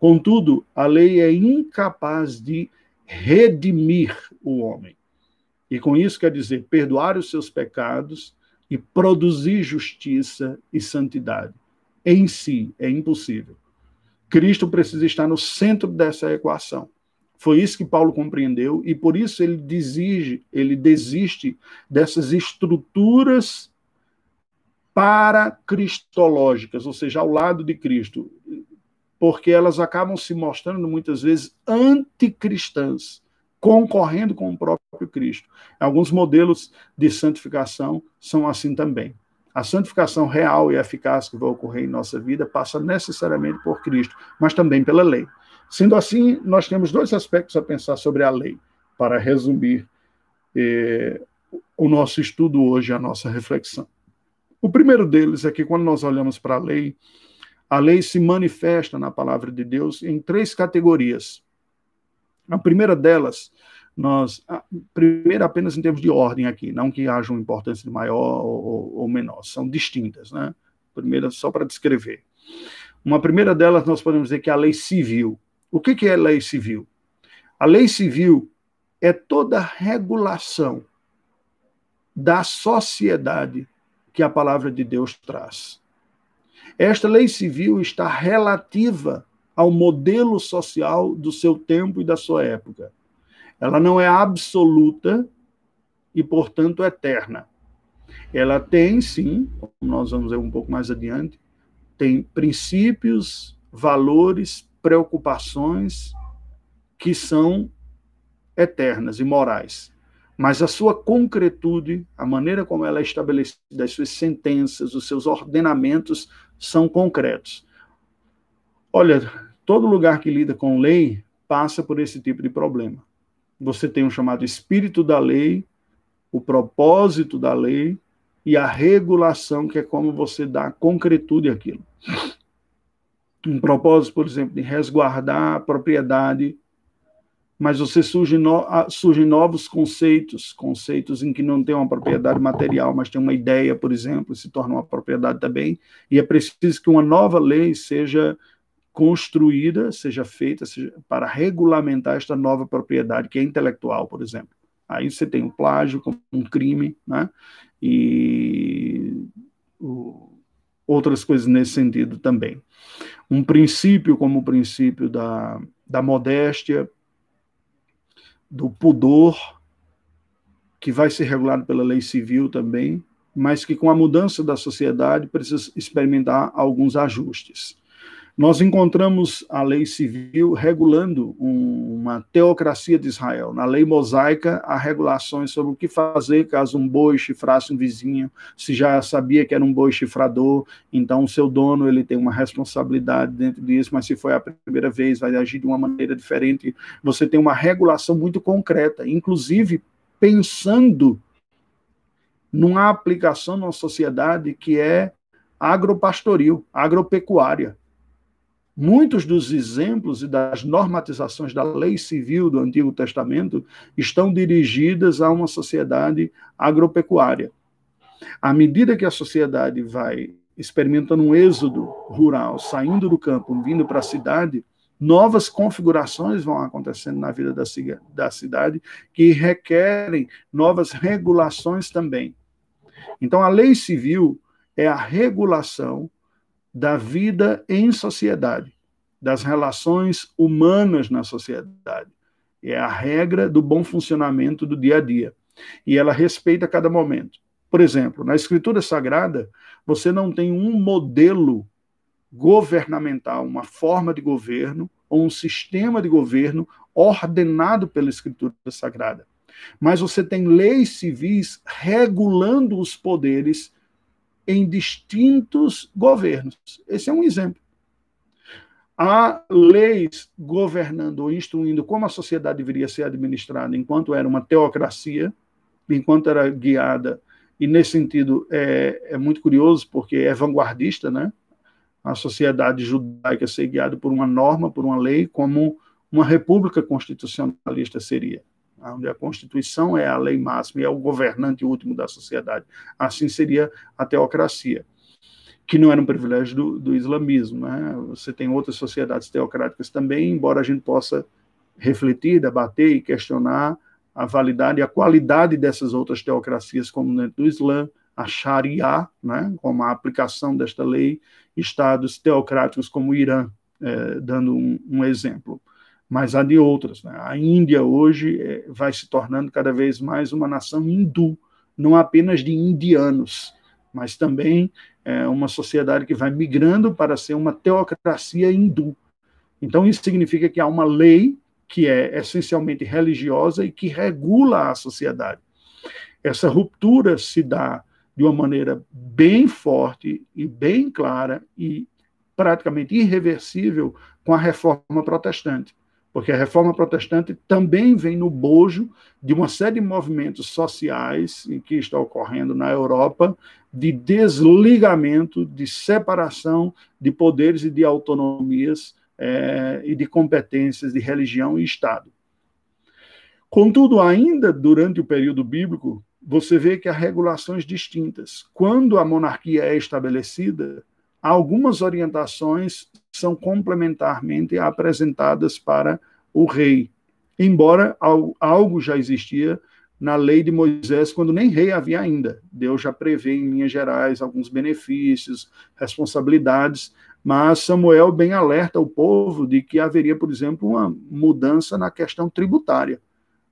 Contudo, a lei é incapaz de redimir o homem. E com isso quer dizer perdoar os seus pecados e produzir justiça e santidade. Em si é impossível. Cristo precisa estar no centro dessa equação. Foi isso que Paulo compreendeu e por isso ele desige, ele desiste dessas estruturas para cristológicas, ou seja, ao lado de Cristo, porque elas acabam se mostrando muitas vezes anticristãs concorrendo com o próprio Cristo. Alguns modelos de santificação são assim também. A santificação real e eficaz que vai ocorrer em nossa vida passa necessariamente por Cristo, mas também pela lei. Sendo assim, nós temos dois aspectos a pensar sobre a lei, para resumir eh, o nosso estudo hoje, a nossa reflexão. O primeiro deles é que, quando nós olhamos para a lei, a lei se manifesta na palavra de Deus em três categorias. A primeira delas, nós, a primeira apenas em termos de ordem aqui, não que haja uma importância maior ou, ou menor, são distintas, né? Primeira, só para descrever. Uma primeira delas, nós podemos dizer que é a lei civil. O que, que é lei civil? A lei civil é toda regulação da sociedade que a palavra de Deus traz. Esta lei civil está relativa ao modelo social do seu tempo e da sua época. Ela não é absoluta e, portanto, eterna. Ela tem, sim, como nós vamos ver um pouco mais adiante, tem princípios, valores, preocupações que são eternas e morais. Mas a sua concretude, a maneira como ela é estabelecida, as suas sentenças, os seus ordenamentos são concretos. Olha, Todo lugar que lida com lei passa por esse tipo de problema. Você tem o chamado espírito da lei, o propósito da lei e a regulação, que é como você dá concretude àquilo. um propósito, por exemplo, de resguardar a propriedade, mas você surge no, surgem novos conceitos, conceitos em que não tem uma propriedade material, mas tem uma ideia, por exemplo, se torna uma propriedade também, e é preciso que uma nova lei seja construída, seja feita seja, para regulamentar esta nova propriedade, que é intelectual, por exemplo. Aí você tem o plágio como um crime, né? E o, outras coisas nesse sentido também. Um princípio como o princípio da, da modéstia, do pudor, que vai ser regulado pela lei civil também, mas que com a mudança da sociedade precisa experimentar alguns ajustes. Nós encontramos a lei civil regulando um, uma teocracia de Israel. Na lei mosaica, há regulações sobre o que fazer caso um boi chifrasse um vizinho, se já sabia que era um boi chifrador, então o seu dono ele tem uma responsabilidade dentro disso, mas se foi a primeira vez, vai agir de uma maneira diferente. Você tem uma regulação muito concreta, inclusive pensando numa aplicação numa sociedade que é agropastoril, agropecuária. Muitos dos exemplos e das normatizações da lei civil do Antigo Testamento estão dirigidas a uma sociedade agropecuária. À medida que a sociedade vai experimentando um êxodo rural, saindo do campo, vindo para a cidade, novas configurações vão acontecendo na vida da, da cidade que requerem novas regulações também. Então, a lei civil é a regulação da vida em sociedade, das relações humanas na sociedade. É a regra do bom funcionamento do dia a dia. E ela respeita cada momento. Por exemplo, na Escritura Sagrada, você não tem um modelo governamental, uma forma de governo ou um sistema de governo ordenado pela Escritura Sagrada. Mas você tem leis civis regulando os poderes em distintos governos. Esse é um exemplo. Há leis governando ou instruindo como a sociedade deveria ser administrada enquanto era uma teocracia, enquanto era guiada, e nesse sentido é, é muito curioso porque é vanguardista, né? A sociedade judaica ser guiada por uma norma, por uma lei, como uma república constitucionalista seria onde a Constituição é a lei máxima e é o governante último da sociedade. Assim seria a teocracia, que não era um privilégio do, do islamismo. Né? Você tem outras sociedades teocráticas também, embora a gente possa refletir, debater e questionar a validade e a qualidade dessas outras teocracias, como dentro do Islã, a Sharia, né, como a aplicação desta lei, estados teocráticos como o Irã, eh, dando um, um exemplo mas há de outras. Né? A Índia hoje é, vai se tornando cada vez mais uma nação hindu, não apenas de indianos, mas também é, uma sociedade que vai migrando para ser uma teocracia hindu. Então, isso significa que há uma lei que é essencialmente religiosa e que regula a sociedade. Essa ruptura se dá de uma maneira bem forte e bem clara e praticamente irreversível com a reforma protestante porque a reforma protestante também vem no bojo de uma série de movimentos sociais que está ocorrendo na Europa de desligamento, de separação de poderes e de autonomias é, e de competências de religião e Estado. Contudo, ainda durante o período bíblico, você vê que há regulações distintas. Quando a monarquia é estabelecida, algumas orientações são complementarmente apresentadas para o rei, embora algo já existia na lei de Moisés, quando nem rei havia ainda. Deus já prevê, em linhas gerais, alguns benefícios, responsabilidades, mas Samuel bem alerta o povo de que haveria, por exemplo, uma mudança na questão tributária.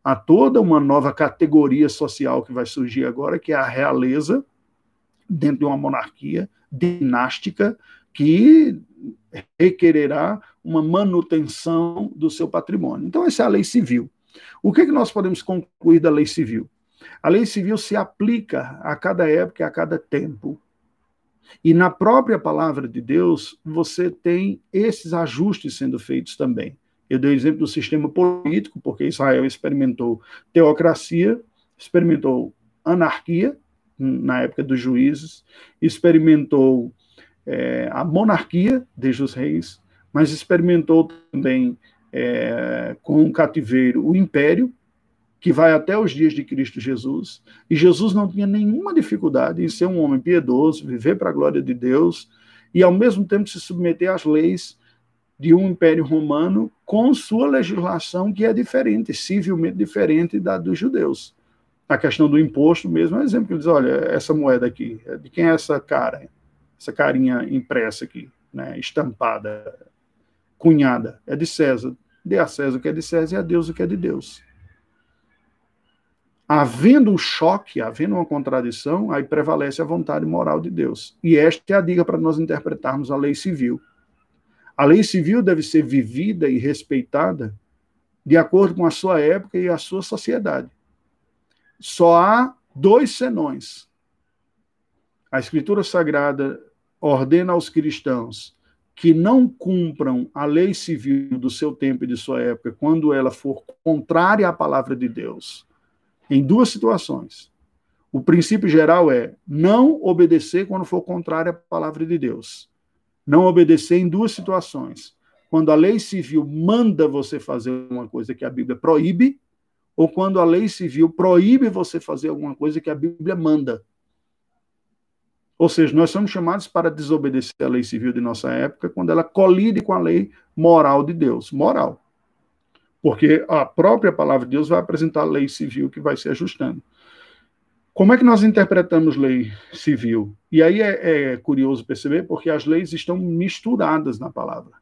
Há toda uma nova categoria social que vai surgir agora, que é a realeza, dentro de uma monarquia dinástica, que requererá uma manutenção do seu patrimônio. Então, essa é a lei civil. O que, é que nós podemos concluir da lei civil? A lei civil se aplica a cada época e a cada tempo. E na própria palavra de Deus, você tem esses ajustes sendo feitos também. Eu dei o exemplo do sistema político, porque Israel experimentou teocracia, experimentou anarquia, na época dos juízes, experimentou é, a monarquia desde os reis, mas experimentou também é, com o cativeiro o império, que vai até os dias de Cristo Jesus. E Jesus não tinha nenhuma dificuldade em ser um homem piedoso, viver para a glória de Deus e, ao mesmo tempo, se submeter às leis de um império romano com sua legislação que é diferente, civilmente diferente da dos judeus. A questão do imposto mesmo é um exemplo que diz, olha, essa moeda aqui, de quem é essa cara? Essa carinha impressa aqui, né, estampada, cunhada, é de César. Dê a César o que é de César e a Deus o que é de Deus. Havendo um choque, havendo uma contradição, aí prevalece a vontade moral de Deus. E esta é a dica para nós interpretarmos a lei civil. A lei civil deve ser vivida e respeitada de acordo com a sua época e a sua sociedade. Só há dois senões. A Escritura Sagrada ordena aos cristãos que não cumpram a lei civil do seu tempo e de sua época quando ela for contrária à palavra de Deus, em duas situações. O princípio geral é não obedecer quando for contrária à palavra de Deus não obedecer em duas situações. Quando a lei civil manda você fazer uma coisa que a Bíblia proíbe, ou quando a lei civil proíbe você fazer alguma coisa que a Bíblia manda. Ou seja, nós somos chamados para desobedecer a lei civil de nossa época quando ela colide com a lei moral de Deus. Moral. Porque a própria palavra de Deus vai apresentar a lei civil que vai se ajustando. Como é que nós interpretamos lei civil? E aí é, é, curioso perceber, porque as leis estão misturadas na palavra.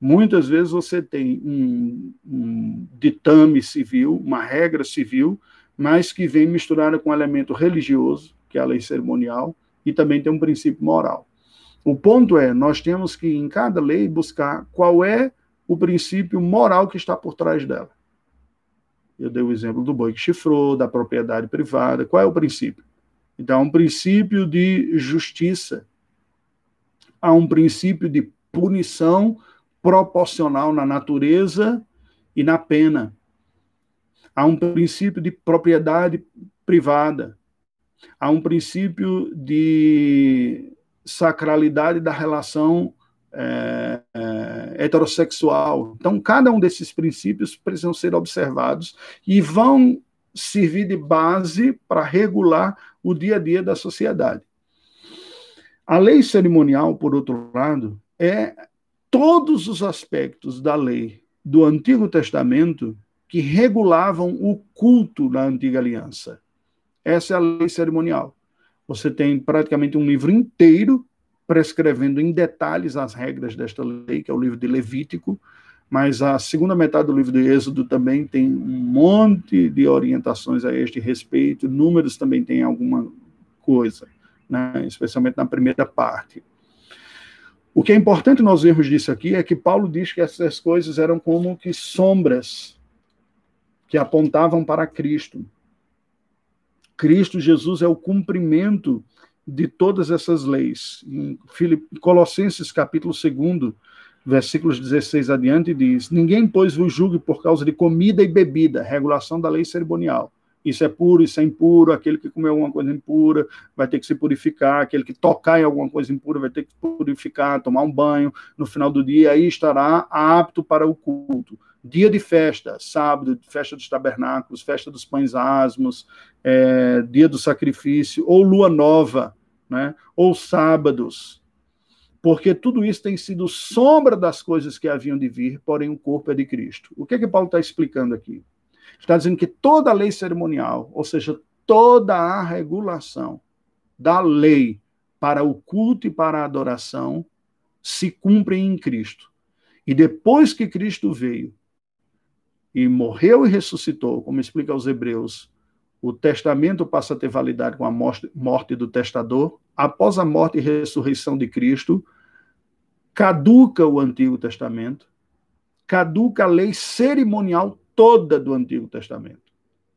Muitas vezes você tem um, um ditame civil, uma regra civil, mas que vem misturada com um elemento religioso, que é a lei cerimonial, e também tem um princípio moral. O ponto é, nós temos que, em cada lei, buscar qual é o princípio moral que está por trás dela. Eu dei o exemplo do boi que chifrou, da propriedade privada. Qual é o princípio? Então, há um princípio de justiça. Há um princípio de punição proporcional na natureza e na pena. Há um princípio de propriedade privada. Há um princípio de sacralidade da relação é, é, heterossexual. Então, cada um desses princípios precisam ser observados e vão servir de base para regular o dia a dia da sociedade. A lei cerimonial, por outro lado, é todos os aspectos da lei do Antigo Testamento que regulavam o culto na antiga aliança. Essa é a lei cerimonial. Você tem praticamente um livro inteiro prescrevendo em detalhes as regras desta lei, que é o livro de Levítico, mas a segunda metade do livro de Êxodo também tem um monte de orientações a este respeito, números também tem alguma coisa, né? especialmente na primeira parte. O que é importante nós vermos disso aqui é que Paulo diz que essas coisas eram como que sombras que apontavam para Cristo. Cristo Jesus é o cumprimento de todas essas leis. Em Colossenses capítulo 2, versículos 16 adiante, diz: Ninguém, pois, vos julgue por causa de comida e bebida, regulação da lei cerimonial. Isso é puro, isso é impuro. Aquele que comer alguma coisa impura vai ter que se purificar. Aquele que tocar em alguma coisa impura vai ter que purificar, tomar um banho. No final do dia, aí estará apto para o culto. Dia de festa, sábado, festa dos tabernáculos, festa dos pães asmos, é, dia do sacrifício, ou lua nova, né? ou sábados. Porque tudo isso tem sido sombra das coisas que haviam de vir, porém o corpo é de Cristo. O que é que Paulo está explicando aqui? Está dizendo que toda a lei cerimonial, ou seja, toda a regulação da lei para o culto e para a adoração, se cumpre em Cristo. E depois que Cristo veio e morreu e ressuscitou, como explica aos Hebreus, o testamento passa a ter validade com a morte do testador. Após a morte e ressurreição de Cristo, caduca o Antigo Testamento, caduca a lei cerimonial toda do Antigo Testamento.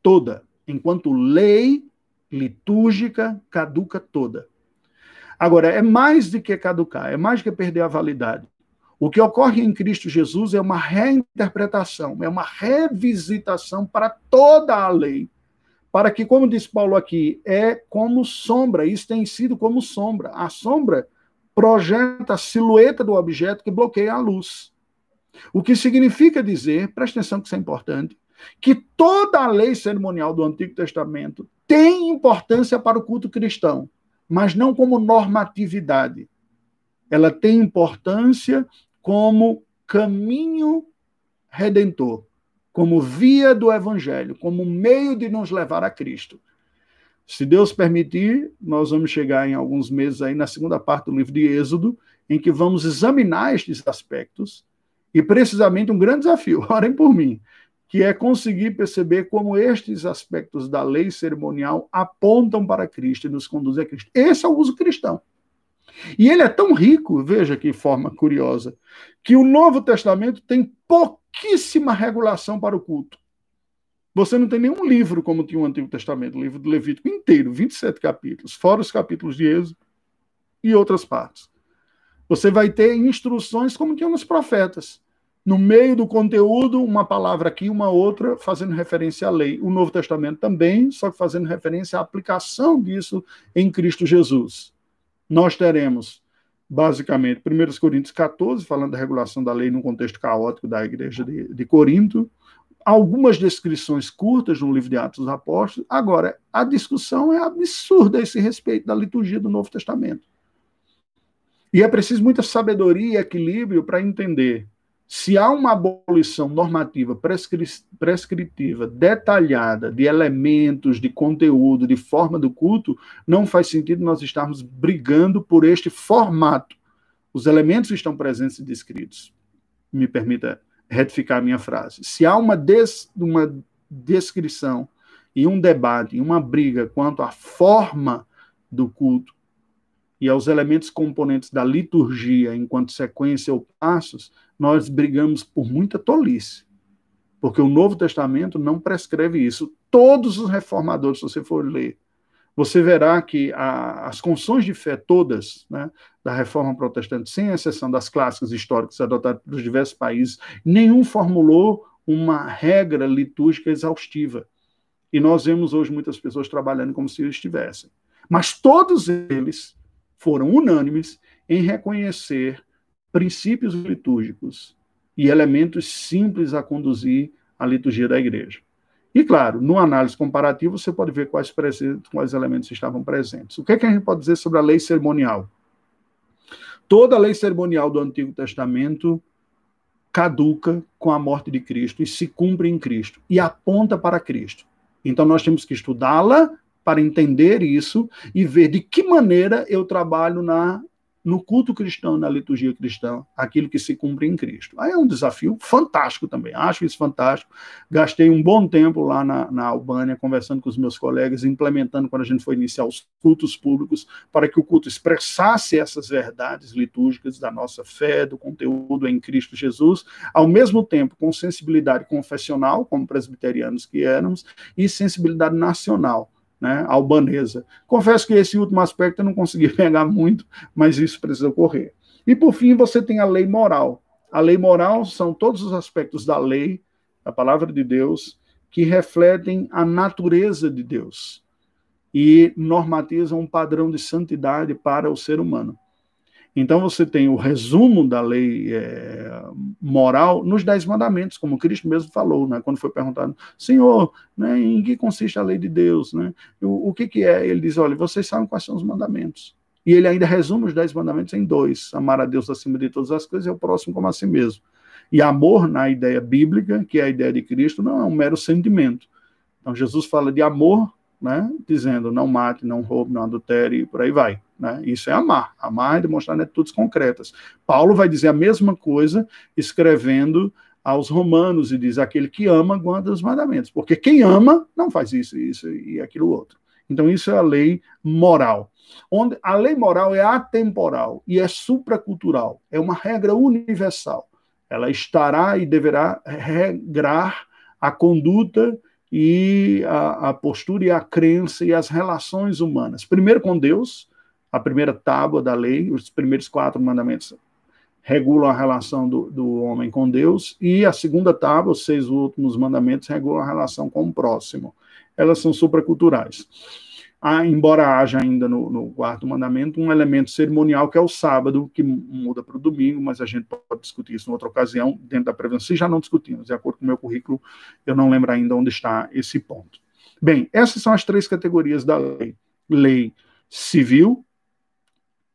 Toda. Enquanto lei litúrgica caduca toda. Agora, é mais do que caducar, é mais do que perder a validade. O que ocorre em Cristo Jesus é uma reinterpretação, é uma revisitação para toda a lei para que, como diz Paulo aqui, é como sombra, isso tem sido como sombra. A sombra projeta a silhueta do objeto que bloqueia a luz. O que significa dizer, presta atenção que isso é importante, que toda a lei cerimonial do Antigo Testamento tem importância para o culto cristão, mas não como normatividade. Ela tem importância como caminho redentor, como via do evangelho, como meio de nos levar a Cristo. Se Deus permitir, nós vamos chegar em alguns meses aí na segunda parte do livro de Êxodo, em que vamos examinar estes aspectos e precisamente um grande desafio, (laughs) orem por mim, que é conseguir perceber como estes aspectos da lei cerimonial apontam para Cristo e nos conduzem a Cristo. Esse é o uso cristão. E ele é tão rico, veja que forma curiosa, que o Novo Testamento tem pouquíssima regulação para o culto. Você não tem nenhum livro como tinha o Antigo Testamento, o livro do Levítico inteiro, 27 capítulos, fora os capítulos de Êxodo e outras partes. Você vai ter instruções como tinha nos profetas no meio do conteúdo, uma palavra aqui, uma outra, fazendo referência à lei. O Novo Testamento também, só que fazendo referência à aplicação disso em Cristo Jesus. Nós teremos, basicamente, 1 Coríntios 14, falando da regulação da lei no contexto caótico da igreja de, de Corinto, algumas descrições curtas no livro de Atos dos Apóstolos. Agora, a discussão é absurda a esse respeito da liturgia do Novo Testamento. E é preciso muita sabedoria e equilíbrio para entender se há uma abolição normativa prescri prescritiva, detalhada, de elementos, de conteúdo, de forma do culto, não faz sentido nós estarmos brigando por este formato. Os elementos estão presentes e descritos. Me permita retificar a minha frase. Se há uma, des uma descrição e um debate, e uma briga quanto à forma do culto e aos elementos componentes da liturgia enquanto sequência ou passos, nós brigamos por muita tolice. Porque o Novo Testamento não prescreve isso. Todos os reformadores, se você for ler, você verá que a, as confissões de fé todas né, da reforma protestante, sem exceção das clássicas históricas adotadas pelos diversos países, nenhum formulou uma regra litúrgica exaustiva. E nós vemos hoje muitas pessoas trabalhando como se estivessem. Mas todos eles foram unânimes em reconhecer princípios litúrgicos e elementos simples a conduzir a liturgia da igreja. E, claro, no análise comparativa, você pode ver quais, quais elementos estavam presentes. O que, é que a gente pode dizer sobre a lei cerimonial? Toda a lei cerimonial do Antigo Testamento caduca com a morte de Cristo e se cumpre em Cristo e aponta para Cristo. Então nós temos que estudá-la para entender isso e ver de que maneira eu trabalho na no culto cristão, na liturgia cristã, aquilo que se cumpre em Cristo. Aí é um desafio fantástico também, acho isso fantástico. Gastei um bom tempo lá na, na Albânia, conversando com os meus colegas, implementando quando a gente foi iniciar os cultos públicos, para que o culto expressasse essas verdades litúrgicas da nossa fé, do conteúdo em Cristo Jesus, ao mesmo tempo com sensibilidade confessional, como presbiterianos que éramos, e sensibilidade nacional né, albanesa. Confesso que esse último aspecto eu não consegui (laughs) pegar muito, mas isso precisa ocorrer. E por fim, você tem a lei moral. A lei moral são todos os aspectos da lei, da palavra de Deus, que refletem a natureza de Deus e normatizam um padrão de santidade para o ser humano. Então você tem o resumo da lei é, moral nos Dez Mandamentos, como Cristo mesmo falou, né, quando foi perguntado, Senhor, né, em que consiste a lei de Deus? Né? O, o que, que é? Ele diz, olha, vocês sabem quais são os mandamentos. E ele ainda resume os Dez Mandamentos em dois: amar a Deus acima de todas as coisas e o próximo como a si mesmo. E amor, na ideia bíblica, que é a ideia de Cristo, não é um mero sentimento. Então Jesus fala de amor né? dizendo não mate, não roube, não adultere e por aí vai. Né? Isso é amar. Amar é demonstrar atitudes concretas. Paulo vai dizer a mesma coisa escrevendo aos romanos e diz: aquele que ama guarda os mandamentos, porque quem ama não faz isso, isso e aquilo outro. Então, isso é a lei moral. Onde a lei moral é atemporal e é supracultural, é uma regra universal. Ela estará e deverá regrar a conduta e a, a, postura e a crença e as relações humanas. Primeiro com Deus, a primeira tábua da lei, os primeiros quatro mandamentos regulam a relação do, do homem com Deus, e a segunda tábua, os seis últimos mandamentos, regulam a relação com o próximo. Elas são supraculturais. Há, embora haja ainda no, no, quarto mandamento um elemento cerimonial que é o sábado, que muda para o domingo, mas a gente pode discutir isso em outra ocasião, dentro da prevenção. Se já não discutimos, de acordo com o meu currículo, eu não lembro ainda onde está esse ponto. Bem, essas são as três categorias da lei: lei civil,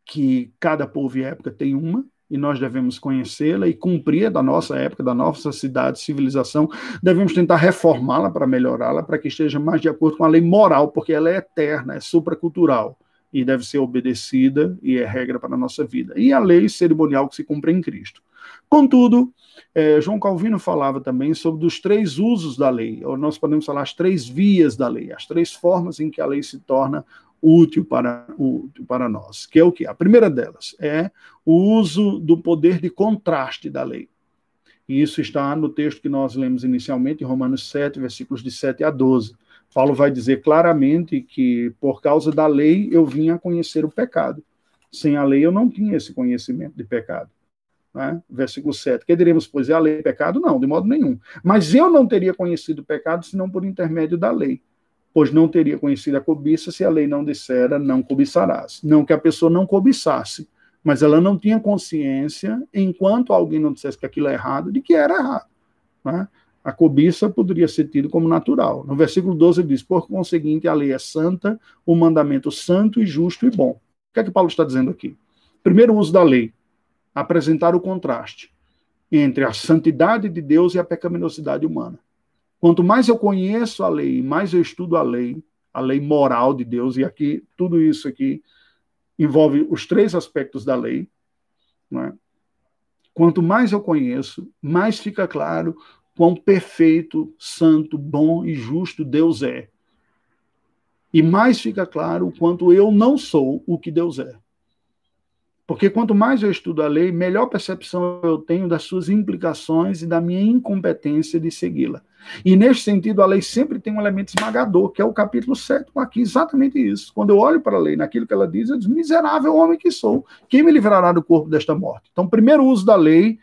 que cada povo e época tem uma, e nós devemos conhecê-la e cumprir da nossa época, da nossa cidade, civilização. Devemos tentar reformá-la para melhorá-la, para que esteja mais de acordo com a lei moral, porque ela é eterna, é supracultural e deve ser obedecida e é regra para a nossa vida. E a lei cerimonial que se cumpre em Cristo. Contudo, é, João Calvino falava também sobre os três usos da lei, ou nós podemos falar as três vias da lei, as três formas em que a lei se torna útil para, útil para nós, que é o que? A primeira delas é o uso do poder de contraste da lei. E isso está no texto que nós lemos inicialmente, em Romanos 7, versículos de 7 a 12. Paulo vai dizer claramente que por causa da lei eu vim a conhecer o pecado. Sem a lei eu não tinha esse conhecimento de pecado. Né? Versículo 7. Que diremos, pois, é a lei pecado? Não, de modo nenhum. Mas eu não teria conhecido o pecado senão por intermédio da lei pois não teria conhecido a cobiça se a lei não dissera não cobiçarás. Não que a pessoa não cobiçasse, mas ela não tinha consciência, enquanto alguém não dissesse que aquilo é errado, de que era errado. Né? A cobiça poderia ser tido como natural. No versículo 12 diz: Por conseguinte, a lei é santa, o mandamento santo e justo e bom. O que é que Paulo está dizendo aqui? Primeiro uso da lei, apresentar o contraste entre a santidade de Deus e a pecaminosidade humana. Quanto mais eu conheço a lei, mais eu estudo a lei, a lei moral de Deus, e aqui, tudo isso aqui envolve os três aspectos da lei. É? Quanto mais eu conheço, mais fica claro quão perfeito, santo, bom e justo Deus é. E mais fica claro o quanto eu não sou o que Deus é. Porque quanto mais eu estudo a lei, melhor percepção eu tenho das suas implicações e da minha incompetência de segui-la. E nesse sentido, a lei sempre tem um elemento esmagador, que é o capítulo 7, aqui exatamente isso. Quando eu olho para a lei, naquilo que ela diz, eu digo, miserável homem que sou, quem me livrará do corpo desta morte? Então, primeiro uso da lei,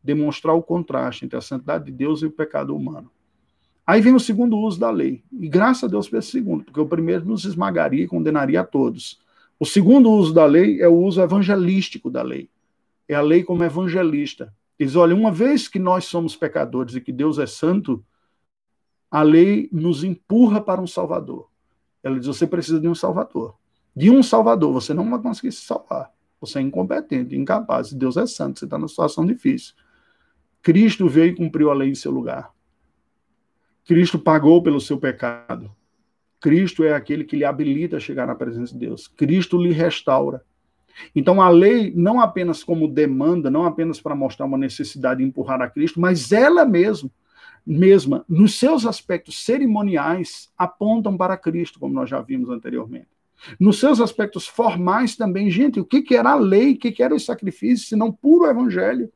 demonstrar o contraste entre a santidade de Deus e o pecado humano. Aí vem o segundo uso da lei. E graças a Deus pelo segundo, porque o primeiro nos esmagaria e condenaria a todos. O segundo uso da lei é o uso evangelístico da lei. É a lei como evangelista. Diz: olha, uma vez que nós somos pecadores e que Deus é santo, a lei nos empurra para um Salvador. Ela diz: você precisa de um Salvador. De um Salvador, você não vai conseguir se salvar. Você é incompetente, incapaz. Deus é santo, você está numa situação difícil. Cristo veio e cumpriu a lei em seu lugar. Cristo pagou pelo seu pecado. Cristo é aquele que lhe habilita a chegar na presença de Deus. Cristo lhe restaura. Então a lei, não apenas como demanda, não apenas para mostrar uma necessidade de empurrar a Cristo, mas ela mesma, mesma, nos seus aspectos cerimoniais, apontam para Cristo, como nós já vimos anteriormente. Nos seus aspectos formais também, gente, o que, que era a lei, o que, que era o sacrifício, senão puro evangelho?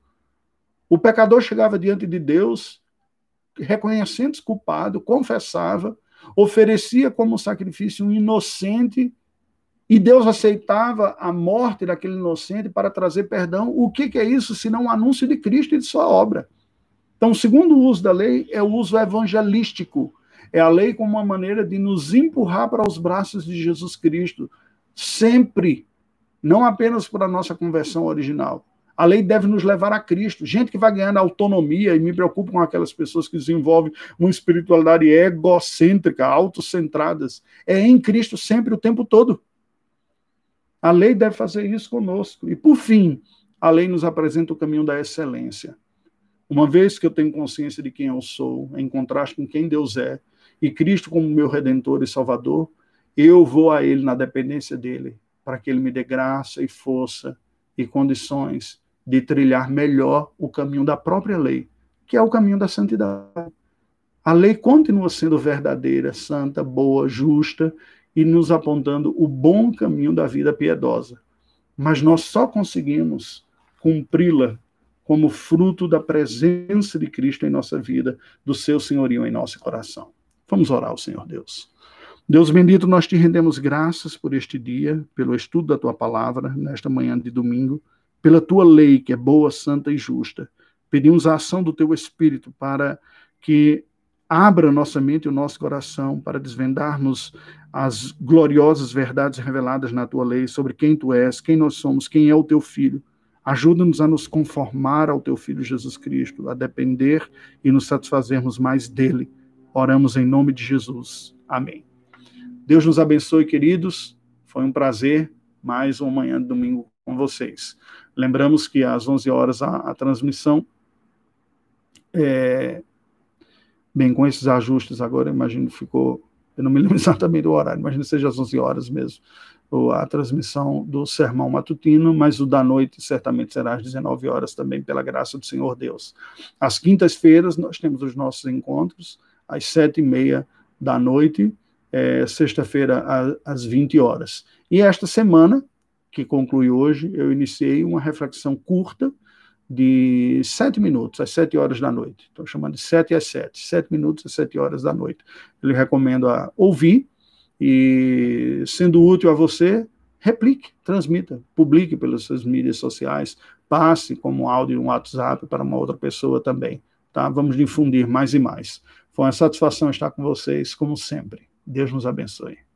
O pecador chegava diante de Deus, reconhecendo-se culpado, confessava, oferecia como sacrifício um inocente e Deus aceitava a morte daquele inocente para trazer perdão. O que, que é isso senão um anúncio de Cristo e de sua obra? Então, o segundo uso da lei é o uso evangelístico. É a lei como uma maneira de nos empurrar para os braços de Jesus Cristo, sempre, não apenas para a nossa conversão original, a lei deve nos levar a Cristo. Gente que vai ganhando autonomia, e me preocupo com aquelas pessoas que desenvolvem uma espiritualidade egocêntrica, autocentradas. É em Cristo sempre, o tempo todo. A lei deve fazer isso conosco. E, por fim, a lei nos apresenta o caminho da excelência. Uma vez que eu tenho consciência de quem eu sou, em contraste com quem Deus é, e Cristo como meu redentor e salvador, eu vou a Ele na dependência dele, para que Ele me dê graça e força e condições de trilhar melhor o caminho da própria lei, que é o caminho da santidade. A lei continua sendo verdadeira, santa, boa, justa e nos apontando o bom caminho da vida piedosa. Mas nós só conseguimos cumpri-la como fruto da presença de Cristo em nossa vida, do seu senhorio em nosso coração. Vamos orar ao Senhor Deus. Deus bendito, nós te rendemos graças por este dia, pelo estudo da tua palavra, nesta manhã de domingo pela tua lei, que é boa, santa e justa. Pedimos a ação do teu Espírito para que abra nossa mente e o nosso coração para desvendarmos as gloriosas verdades reveladas na tua lei sobre quem tu és, quem nós somos, quem é o teu filho. Ajuda-nos a nos conformar ao teu filho Jesus Cristo, a depender e nos satisfazermos mais dele. Oramos em nome de Jesus. Amém. Deus nos abençoe, queridos. Foi um prazer mais uma manhã de domingo com vocês. Lembramos que às 11 horas a, a transmissão é, bem, com esses ajustes agora, imagino ficou, eu não me lembro (laughs) exatamente do horário, imagino que seja às 11 horas mesmo, a transmissão do sermão matutino, mas o da noite certamente será às 19 horas também, pela graça do Senhor Deus. Às quintas-feiras nós temos os nossos encontros, às sete e meia da noite, é, sexta-feira às 20 horas. E esta semana, que conclui hoje, eu iniciei uma reflexão curta de sete minutos, às sete horas da noite. Estou chamando de sete às sete, sete minutos às sete horas da noite. Eu lhe recomendo a ouvir e, sendo útil a você, replique, transmita, publique pelas suas mídias sociais, passe como áudio um WhatsApp para uma outra pessoa também. Tá? Vamos difundir mais e mais. Foi uma satisfação estar com vocês, como sempre. Deus nos abençoe.